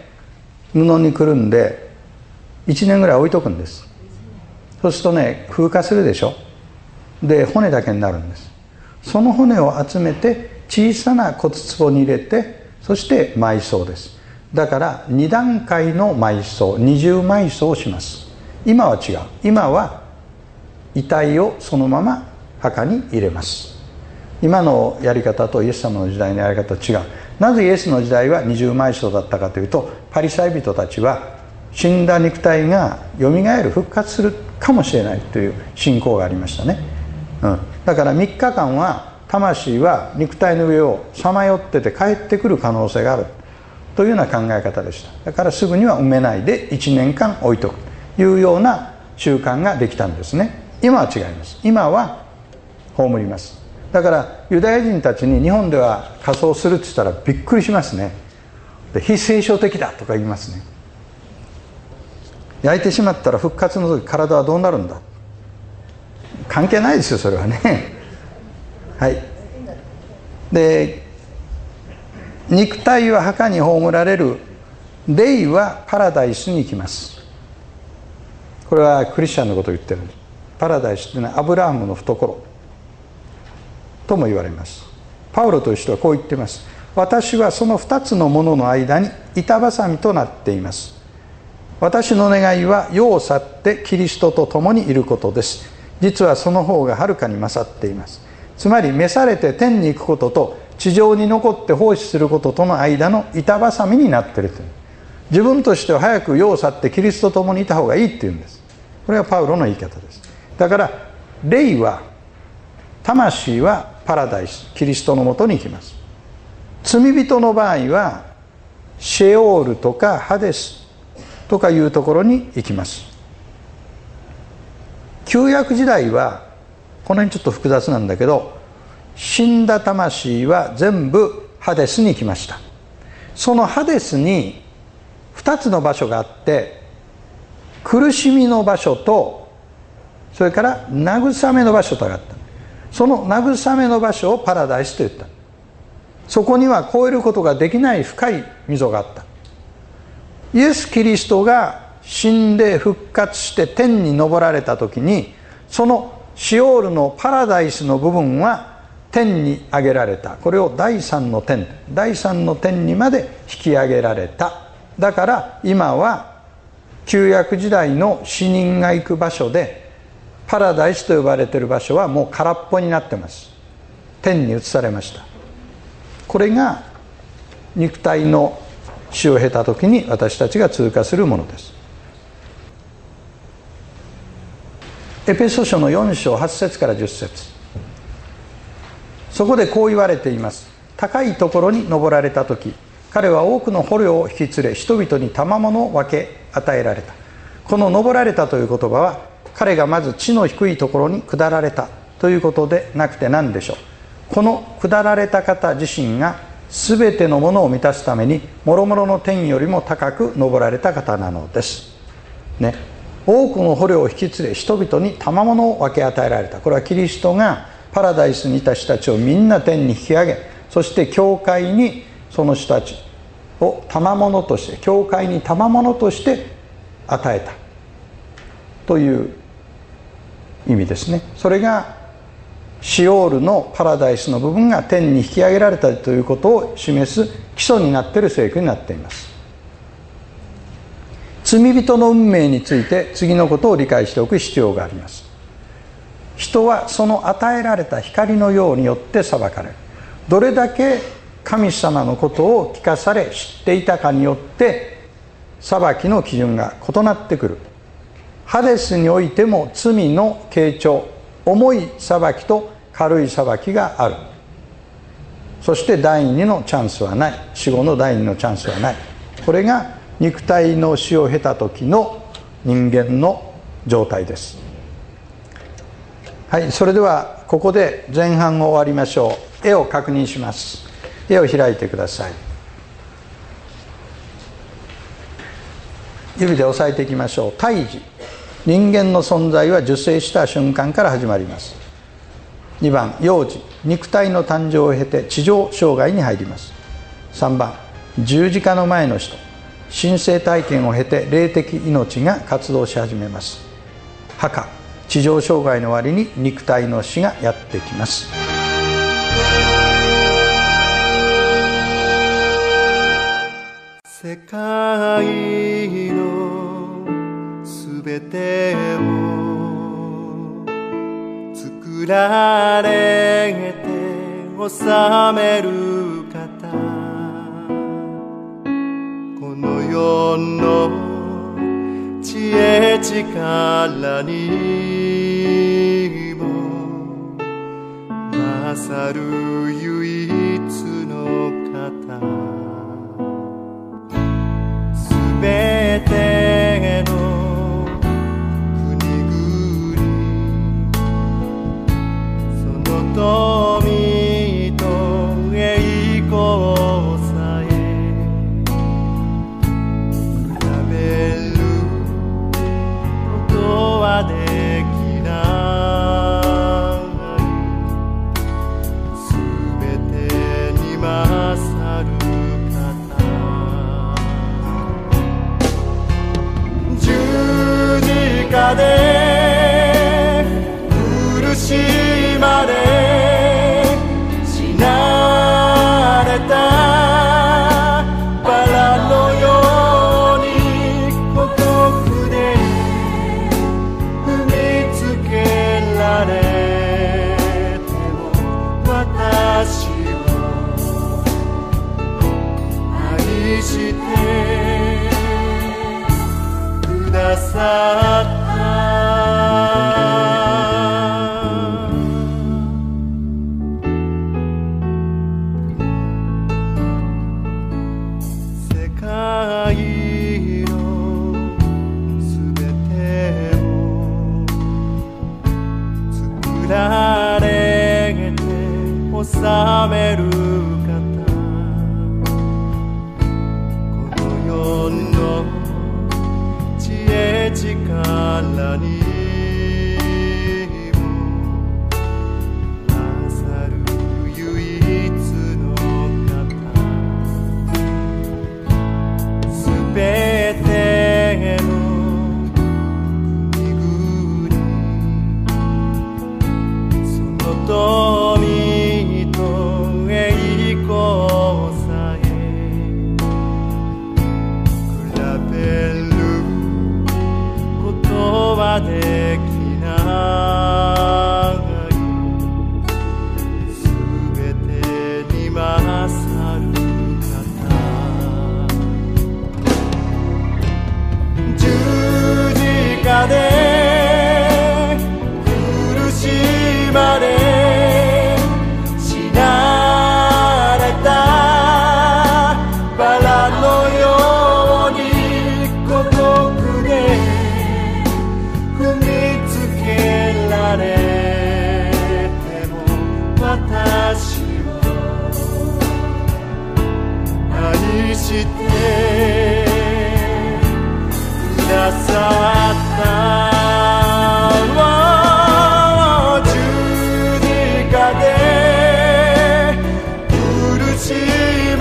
布にくるんで1年ぐらい置いとくんです。そうするとね風化するでしょ？で骨だけになるんです。その骨を集めて小さな骨壺に入れてそして埋葬です。だから2段階の埋葬二重埋葬をします。今は違う。今は遺体をそのまま墓に入れます。今のやり方とイエス様の時代のやり方と違う。なぜイエスの時代は二重埋葬だったかというとパリサイ人たちは死んだ肉体がよみがえる復活するかもしれないという信仰がありましたね、うん、だから3日間は魂は肉体の上をさまよってて帰ってくる可能性がある。というような考え方でした。だからすぐには埋めないで1年間置いとく。というような習慣ができたんですね。今は違います。今は葬ります。だからユダヤ人たちに日本では仮装するって言ったらびっくりしますね。で非聖書的だとか言いますね。焼いてしまったら復活の時体はどうなるんだ？関係ないですよそれはね。はい。で肉体は墓に葬られる霊はパラダイスに行きます。これはクリスチャンのことを言ってるパラダイスっていうのはアブラハムの懐。とも言われます。パウロという人はこう言っています。私はその2つのものの間に板挟みとなっています。私の願いは世を去ってキリストと共にいることです。実はその方がはるかに勝っています。つまり召されて天に行くことと地上に残って奉仕することとの間の板挟みになっているという。自分としては早く世を去ってキリストと共にいた方がいいっていうんです。これはパウロの言い方です。だから霊は魂はパラダイスキリストのもとに行きます。罪人の場合はシェオールとかハデスとかいうところに行きます。旧約時代はこの辺ちょっと複雑なんだけど死んだ魂は全部ハデスに行きました。そのハデスに2つの場所があって苦しみの場所とそれから慰めの場所とがあった。その慰めの場所をパラダイスと言った。そこには超えることができない深い溝があった。イエス・キリストが死んで復活して天に昇られた時にそのシオールのパラダイスの部分は天に上げられた。これを第三の天第三の天にまで引き上げられた。だから今は旧約時代の死人が行く場所でパラダイスと呼ばれている場所はもう空っぽになってます。天に移されました。これが肉体の死を経た時に私たちが通過するものです。エペソ書の4章8節から10節。そこでこう言われています。高いところに登られた時彼は多くの捕虜を引き連れ人々に賜物を分け与えられた。この登られたという言葉は彼がまず地の低いところに下られたということでなくて何でしょう。この下られた方自身が全てのものを満たすために諸々の天よりも高く登られた方なのです。ね。多くの捕虜を引き連れ人々に賜物を分け与えられた。これはキリストがパラダイスにいた人たちをみんな天に引き上げそして教会にその人たちを賜物として教会に賜物として与えた。という意味ですね。それがシオールのパラダイスの部分が天に引き上げられたということを示す基礎になっている聖句になっています。罪人の運命について次のことを理解しておく必要があります。人はその与えられた光のようによって裁かれる。どれだけ神様のことを聞かされ知っていたかによって裁きの基準が異なってくる。ハデスにおいても罪の傾聴重い裁きと軽い裁きがある。そして第二のチャンスはない。死後の第二のチャンスはない。これが肉体の死を経た時の人間の状態です。はいそれではここで前半を終わりましょう。絵を確認します。絵を開いてください。指で押さえていきましょう。胎児。人間の存在は受精した瞬間から始まります。2番幼児。肉体の誕生を経て地上障害に入ります。3番十字架の前の人。神聖体験を経て霊的命が活動し始めます。墓地上障害の終わりに肉体の死がやってきます。世界べてを作られて治める方この世の知恵力にも勝る唯一の方すべてのそ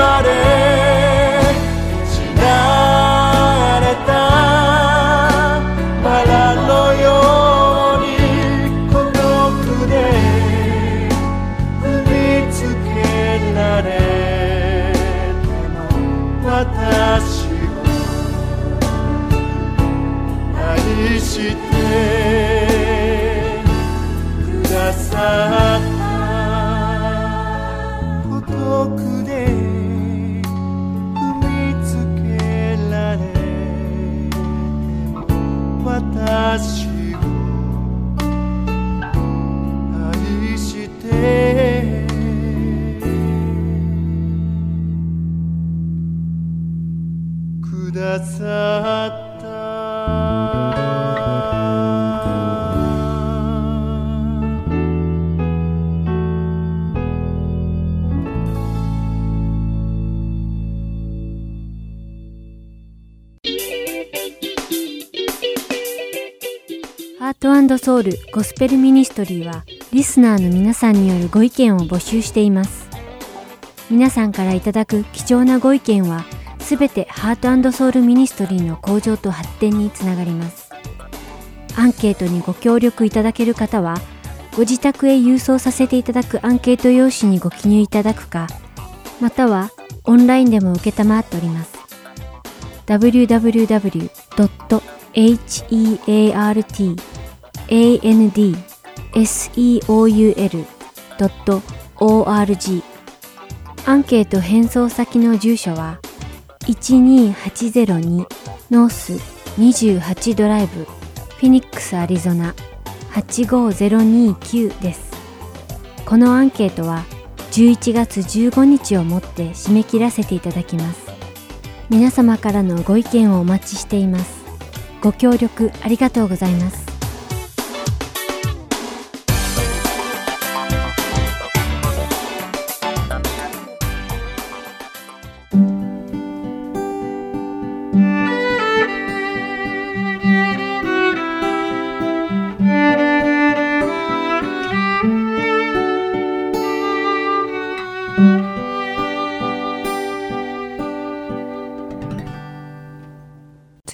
not Mare. ソウルゴスペルミニストリーはリスナーの皆さんによるご意見を募集しています。皆さんからいただく貴重なご意見はすべてハートソウルミニストリーの向上と発展につながります。アンケートにご協力いただける方はご自宅へ郵送させていただくアンケート用紙にご記入いただくかまたはオンラインでも受けたまっております。www.heartandsoul.org アンケート返送先の住所は12802 North 28 Drive Phoenix Arizona 85029です。このアンケートは11月15日をもって締め切らせていただきます。皆様からのご意見をお待ちしています。ご協力ありがとうございます。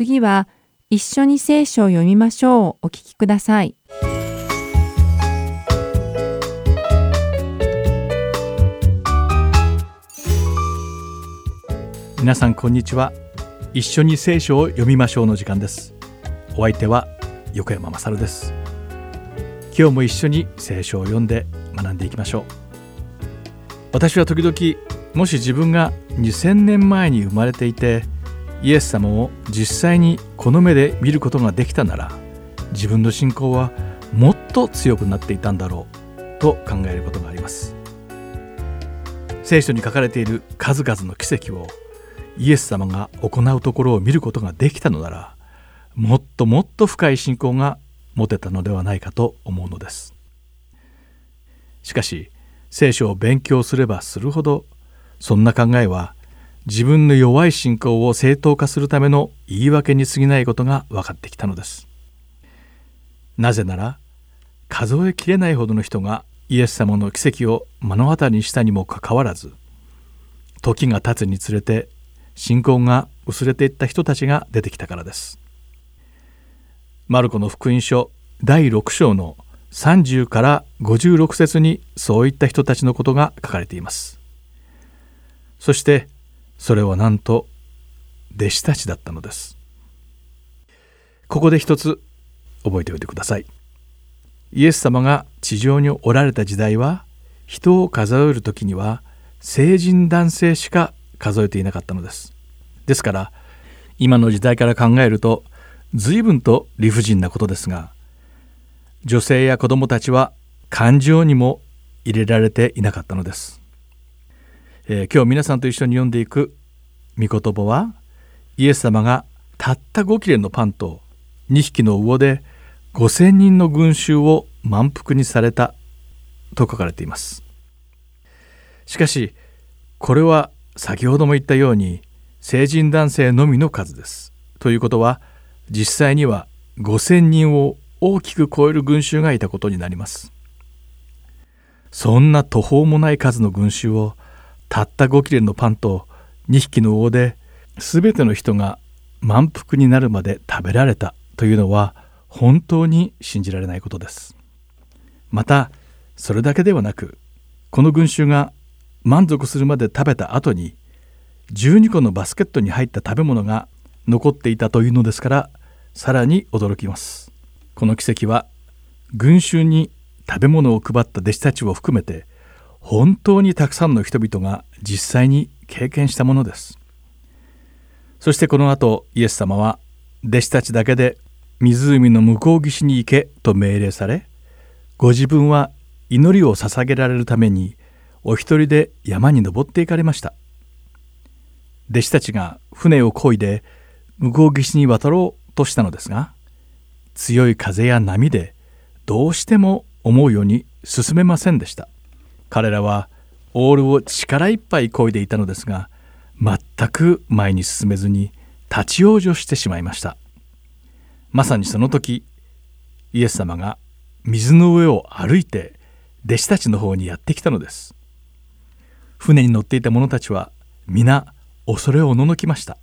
次は一緒に聖書を読みましょう。お聞きください。皆さんこんにちは。一緒に聖書を読みましょうの時間です。お相手は横山まさるです。今日も一緒に聖書を読んで学んでいきましょう。私は時々もし自分が2000年前に生まれていてイエス様を実際にこの目で見ることができたなら自分の信仰はもっと強くなっていたんだろうと考えることがあります。聖書に書かれている数々の奇跡をイエス様が行うところを見ることができたのならもっともっと深い信仰が持てたのではないかと思うのです。しかし聖書を勉強すればするほどそんな考えは自分の弱い信仰を正当化するための言い訳に過ぎないことが分かってきたのですなぜなら数えきれないほどの人がイエス様の奇跡を目の当たりにしたにもかかわらず時が経つにつれて信仰が薄れていった人たちが出てきたからです。マルコの福音書第6章の30から56節にそういった人たちのことが書かれています。そしてそれはなんと弟子たちだったのです。ここで一つ覚えておいてください。イエス様が地上におられた時代は人を数える時には成人男性しか数えていなかったのです。ですから今の時代から考えると随分と理不尽なことですが女性や子供たちは感情にも入れられていなかったのです。えー今日皆さんと一緒に読んでいく御言葉はイエス様がたった5切れのパンと2匹の魚で5,000人の群衆を満腹にされたと書かれています。しかしこれは先ほども言ったように成人男性のみの数です。ということは実際には5,000人を大きく超える群衆がいたことになります。そんな途方もない数の群衆をたった5切れのパンと2匹の魚で全ての人が満腹になるまで食べられたというのは本当に信じられないことです。またそれだけではなくこの群衆が満足するまで食べた後に12個のバスケットに入った食べ物が残っていたというのですからさらに驚きますこの奇跡は群衆に食べ物を配った弟子たちを含めて本当にたくさんの人々が実際に経験したものです。そしてこの後イエス様は弟子たちだけで湖の向こう岸に行けと命令されご自分は祈りを捧げられるためにお一人で山に登っていかれました。弟子たちが船を漕いで向こう岸に渡ろうとしたのですが強い風や波でどうしても思うように進めませんでした。彼らはオールを力いっぱい漕いでいたのですが全く前に進めずに立ち往生してしまいました。まさにその時イエス様が水の上を歩いて弟子たちの方にやってきたのです。船に乗っていた者たちは皆恐れをおののきました。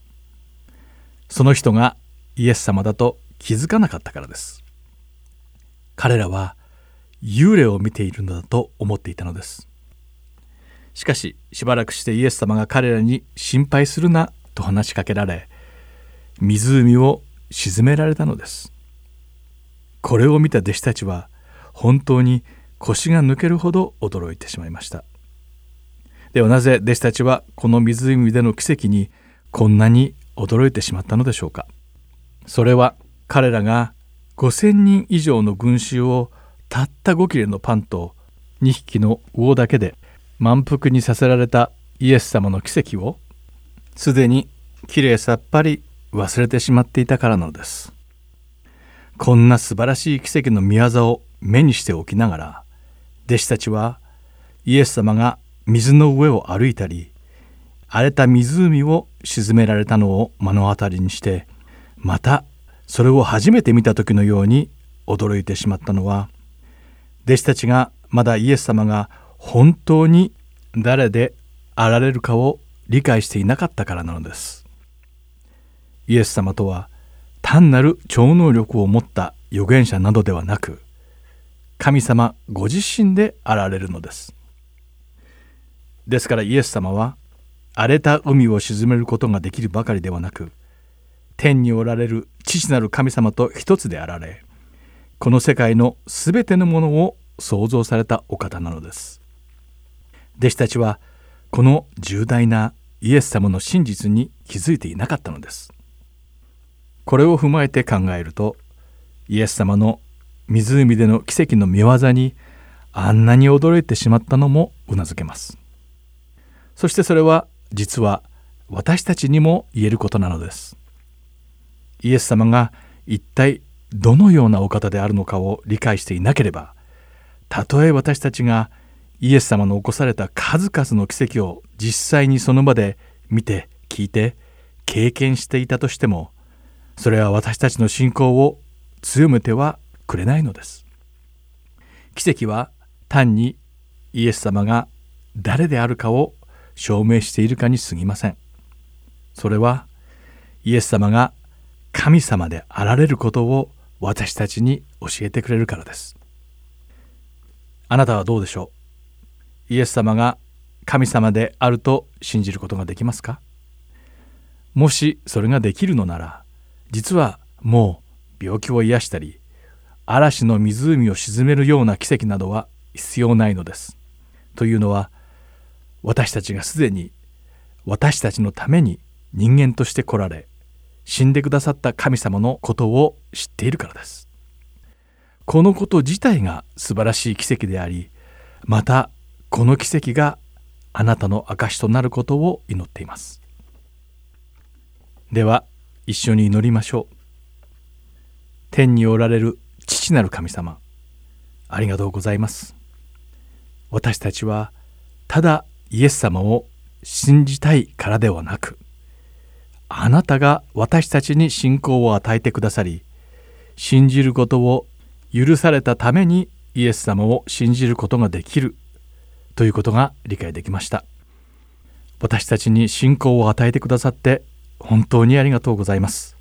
その人がイエス様だと気づかなかったからです。彼らは幽霊を見ているのだと思っていたのです。しかししばらくしてイエス様が彼らに心配するなと話しかけられ湖を沈められたのです。これを見た弟子たちは本当に腰が抜けるほど驚いてしまいました。ではなぜ弟子たちはこの湖での奇跡にこんなに驚いてしまったのでしょうか。それは彼らが5,000人以上の群衆をたった5切れのパンと2匹の魚だけで満腹にさせられたイエス様の奇跡をすでにきれいさっぱり忘れてしまっていたからなのです。こんな素晴らしい奇跡の御業を目にしておきながら弟子たちはイエス様が水の上を歩いたり荒れた湖を沈められたのを目の当たりにしてまたそれを初めて見た時のように驚いてしまったのは弟子たちがまだイエス様が本当に誰であられるかを理解していなかったからなのです。イエス様とは単なる超能力を持った預言者などではなく神様ご自身であられるのです。ですからイエス様は荒れた海を沈めることができるばかりではなく天におられる父なる神様と一つであられこの世界のすべてのものを創造されたお方なのです。弟子たちはこの重大なイエス様の真実に気づいていなかったのです。これを踏まえて考えるとイエス様の湖での奇跡の見業にあんなに驚いてしまったのもうなずけます。そしてそれは実は私たちにも言えることなのです。イエス様が一体どのようなお方であるのかを理解していなければたとえ私たちがイエス様の起こされた数々の奇跡を実際にその場で見て聞いて経験していたとしてもそれは私たちの信仰を強めてはくれないのです。奇跡は単にイエス様が誰であるかを証明しているかに過ぎません。それはイエス様が神様であられることを私たちに教えてくれるからです。あなたはどうでしょう？イエス様が神様であると信じることができますか？もしそれができるのなら実はもう病気を癒したり嵐の湖を沈めるような奇跡などは必要ないのです。というのは私たちがすでに私たちのために人間として来られ死んでくださった神様のことを知っているからです。このこと自体が素晴らしい奇跡でありまたこの奇跡があなたの証となることを祈っています。では一緒に祈りましょう。天におられる父なる神様ありがとうございます私たちはただイエス様を信じたいからではなくあなたが私たちに信仰を与えてくださり信じることを許されたためにイエス様を信じることができるということが理解できました。私たちに信仰を与えてくださって本当にありがとうございます。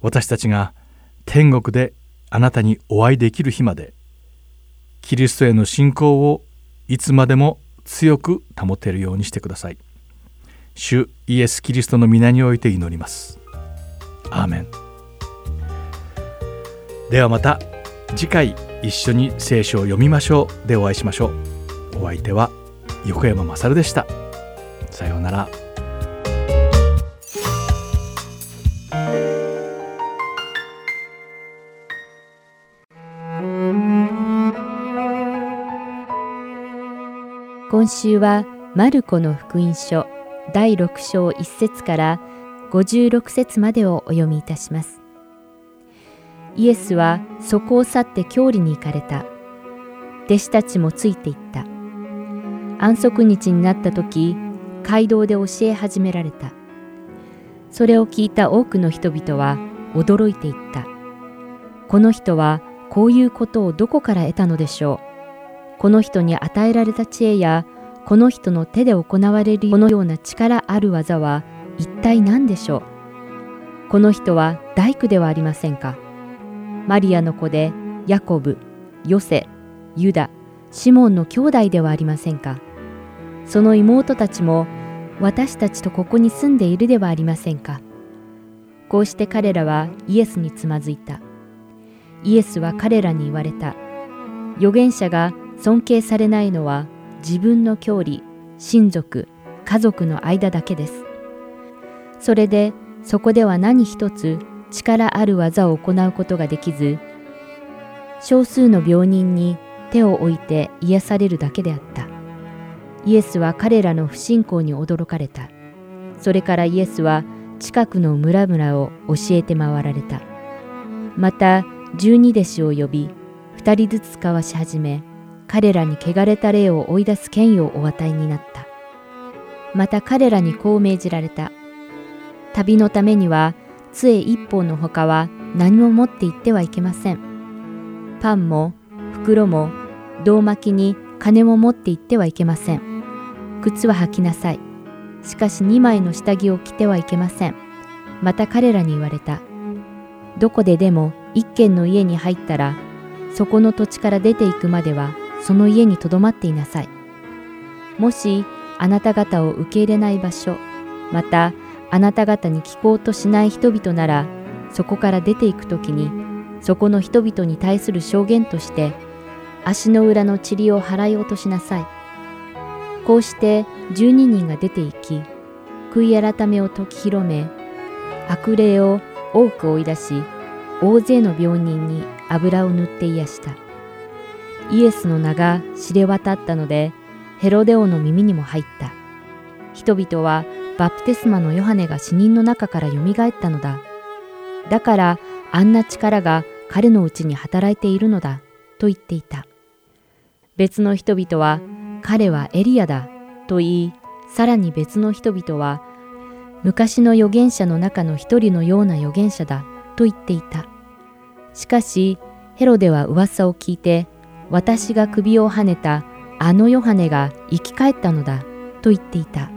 私たちが天国であなたにお会いできる日までキリストへの信仰をいつまでも強く保てるようにしてください。主イエス・キリストの皆において祈ります。アーメン。ではまた次回一緒に聖書を読みましょう。でお会いしましょう。お相手は横山まさるでした。さようなら。今週はマルコの福音書。第6章1節から56節までをお読みいたします。イエスはそこを去って郷里に行かれた。弟子たちもついていった。安息日になった時、街道で教え始められた。それを聞いた多くの人々は驚いていった。この人はこういうことをどこから得たのでしょう。この人に与えられた知恵やこの人の手で行われるこのような力ある技は一体何でしょう？この人は大工ではありませんか？マリアの子でヤコブ、ヨセ、ユダ、シモンの兄弟ではありませんか？その妹たちも私たちとここに住んでいるではありませんか？こうして彼らはイエスにつまずいた。イエスは彼らに言われた。預言者が尊敬されないのは自分の郷里、親族、家族の間だけです。それでそこでは何一つ力ある技を行うことができず、少数の病人に手を置いて癒されるだけであった。イエスは彼らの不信仰に驚かれた。それからイエスは近くの村々を教えて回られた。また十二弟子を呼び、二人ずつ交わし始め、彼らに汚れた霊を追い出す権威をお与えになった。また彼らにこう命じられた。旅のためには杖一本のほかは何も持って行ってはいけません。パンも袋も胴巻きに金も持って行ってはいけません。靴は履きなさい。しかし2枚の下着を着てはいけません。また彼らに言われた。どこででも一軒の家に入ったら、そこの土地から出ていくまではその家にとどまっていなさい。もしあなた方を受け入れない場所、またあなた方に聞こうとしない人々なら、そこから出ていくときに、そこの人々に対する証言として、足の裏の塵を払い落としなさい。こうして12人が出て行き、悔い改めを解き広め、悪霊を多く追い出し、大勢の病人に油を塗って癒した。イエスの名が知れ渡ったので、ヘロデ王の耳にも入った。人々はバプテスマのヨハネが死人の中から蘇ったのだ。だからあんな力が彼のうちに働いているのだ、と言っていた。別の人々は、彼はエリアだ、と言い、さらに別の人々は、昔の預言者の中の一人のような預言者だ、と言っていた。しかし、ヘロデは噂を聞いて、私が首をはねたあのヨハネが生き返ったのだと言っていた。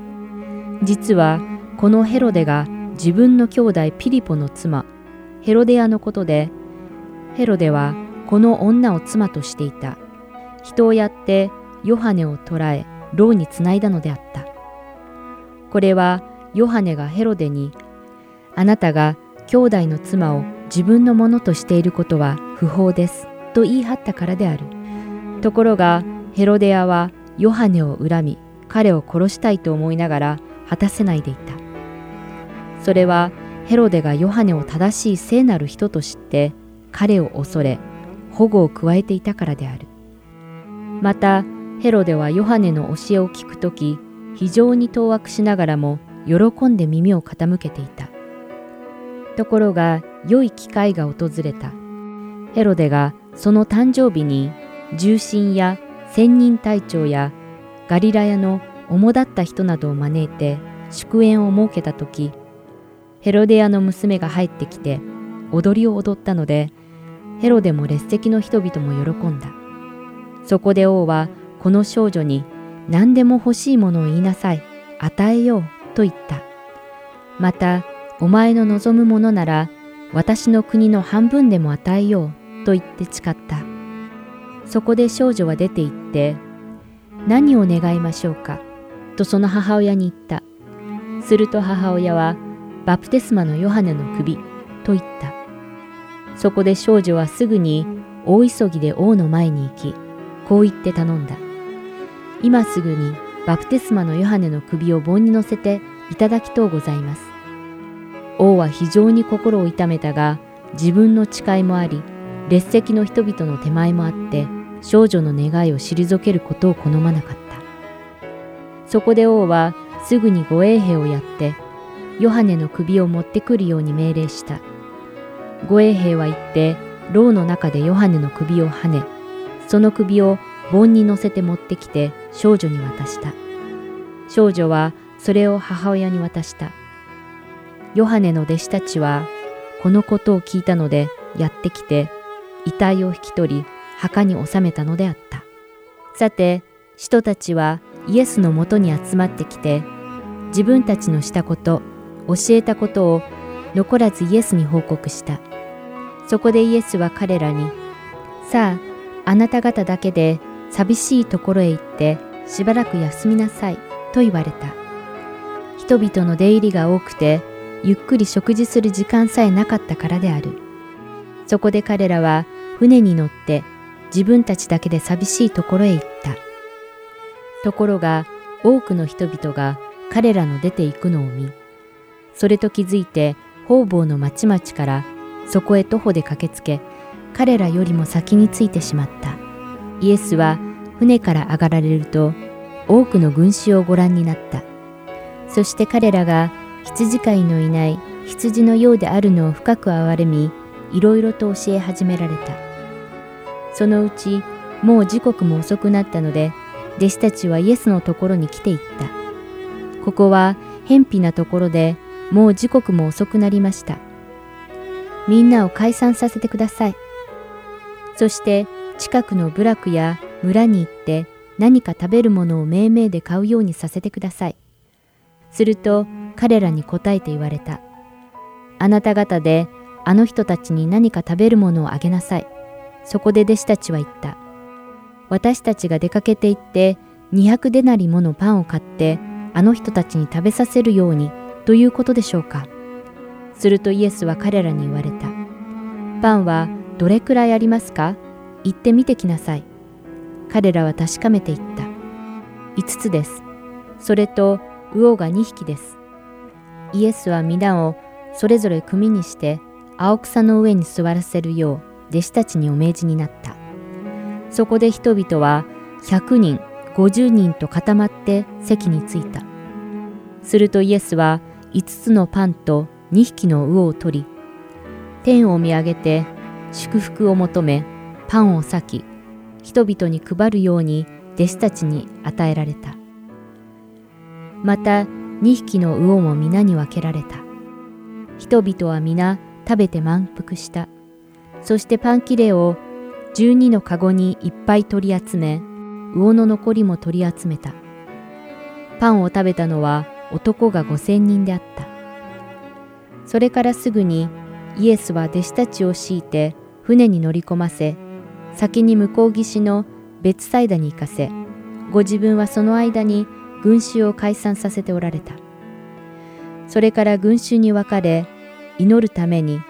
実はこのヘロデが自分の兄弟ピリポの妻ヘロデアのことでヘロデはこの女を妻としていた。人をやってヨハネを捕らえ牢につないだのであった。これはヨハネがヘロデにあなたが兄弟の妻を自分のものとしていることは不法ですと言い張ったからである。ところがヘロデアはヨハネを恨み彼を殺したいと思いながら果たせないでいた。それはヘロデがヨハネを正しい聖なる人と知って彼を恐れ保護を加えていたからである。またヘロデはヨハネの教えを聞くとき非常に当惑しながらも喜んで耳を傾けていた。ところが良い機会が訪れた。ヘロデがその誕生日に重臣や千人隊長やガリラヤの主だった人などを招いて祝宴を設けた時ヘロデアの娘が入ってきて踊りを踊ったのでヘロデも列席の人々も喜んだ。そこで王はこの少女に何でも欲しいものを言いなさい与えようと言った。またお前の望むものなら私の国の半分でも与えようと言って誓った。そこで少女は出て行って、何を願いましょうか？とその母親に言った。すると母親は、バプテスマのヨハネの首と言った。そこで少女はすぐに大急ぎで王の前に行き、こう言って頼んだ。今すぐにバプテスマのヨハネの首を盆に乗せていただきとうございます。王は非常に心を痛めたが、自分の誓いもあり、列席の人々の手前もあって、少女の願いを退けることを好まなかった。そこで王はすぐに護衛兵をやって、ヨハネの首を持ってくるように命令した。護衛兵は行って、牢の中でヨハネの首をはね、その首を盆に乗せて持ってきて少女に渡した。少女はそれを母親に渡した。ヨハネの弟子たちはこのことを聞いたのでやってきて遺体を引き取り墓に納めたのであった。さて、人たちはイエスのもとに集まってきて自分たちのしたこと、教えたことを残らずイエスに報告した。そこでイエスは彼らに、さあ、あなた方だけで寂しいところへ行ってしばらく休みなさいと言われた。人々の出入りが多くて、ゆっくり食事する時間さえなかったからである。そこで彼らは船に乗って自分たちだけで寂しいところへ行った。ところが多くの人々が彼らの出て行くのを見、それと気づいて方々の町々からそこへ徒歩で駆けつけ、彼らよりも先についてしまった。イエスは船から上がられると、多くの群衆をご覧になった。そして彼らが羊飼いのいない羊のようであるのを深く憐れみ、いろいろと教え始められた。そのうち、もう時刻も遅くなったので、弟子たちはイエスのところに来ていった。ここは偏僻なところで、もう時刻も遅くなりました。みんなを解散させてください。そして近くの部落や村に行って何か食べるものを命名で買うようにさせてください。すると彼らに答えて言われた。あなた方であの人たちに何か食べるものをあげなさい。そこで弟子たちは言った。私たちが出かけて行って200デナリものパンを買ってあの人たちに食べさせるようにということでしょうか。するとイエスは彼らに言われた。パンはどれくらいありますか？行ってみてきなさい。彼らは確かめていった。5つです。それと魚が2匹です。イエスは皆をそれぞれ組にして青草の上に座らせるよう弟子たちにお命じになった。そこで人々は100人、50人と固まって席に着いた。するとイエスは5つのパンと2匹の魚を取り、天を見上げて祝福を求め、パンを裂き、人々に配るように弟子たちに与えられた。また2匹の魚も皆に分けられた。人々は皆食べて満腹した。そしてパン切れを12のカゴにいっぱい取り集め、魚の残りも取り集めた。パンを食べたのは男が5000人であった。それからすぐにイエスは弟子たちを強いて船に乗り込ませ、先に向こう岸の別サイダに行かせ、ご自分はその間に群衆を解散させておられた。それから群衆に分かれ、祈るために、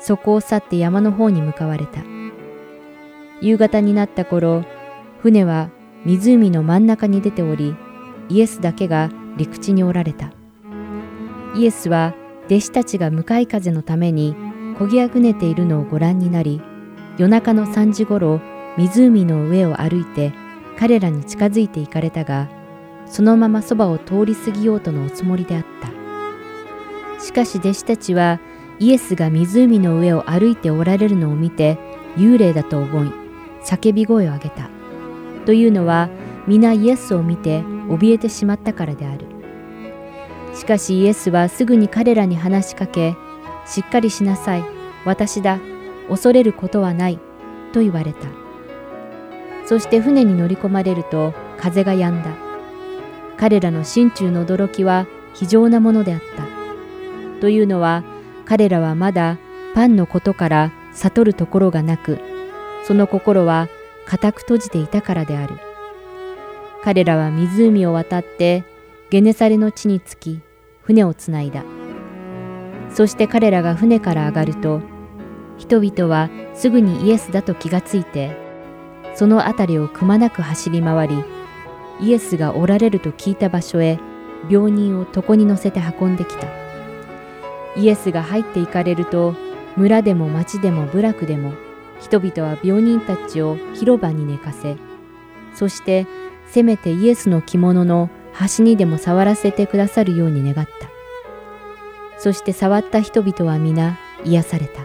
そこを去って山の方に向かわれた。夕方になった頃、船は湖の真ん中に出ており、イエスだけが陸地におられた。イエスは弟子たちが向かい風のためにこぎあぐねているのをご覧になり、夜中の3時ごろ湖の上を歩いて彼らに近づいて行かれたが、そのままそばを通り過ぎようとのおつもりであった。しかし弟子たちはイエスが湖の上を歩いておられるのを見て幽霊だと思い、叫び声を上げた。というのは皆イエスを見て怯えてしまったからである。しかしイエスはすぐに彼らに話しかけ、しっかりしなさい、私だ、恐れることはない、と言われた。そして船に乗り込まれると風が止んだ。彼らの心中の驚きは非常なものであった。というのは彼らはまだパンのことから悟るところがなく、その心は固く閉じていたからである。彼らは湖を渡ってゲネサレの地に着き、船をつないだ。そして彼らが船から上がると、人々はすぐにイエスだと気がついて、その辺りをくまなく走り回り、イエスがおられると聞いた場所へ病人を床に乗せて運んできた。イエスが入っていかれると、村でも町でも部落でも、人々は病人たちを広場に寝かせ、そしてせめてイエスの着物の端にでも触らせてくださるように願った。そして触った人々は皆癒された。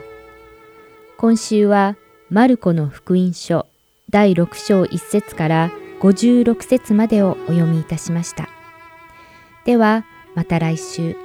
今週はマルコの福音書第6章1節から56節までをお読みいたしました。ではまた来週。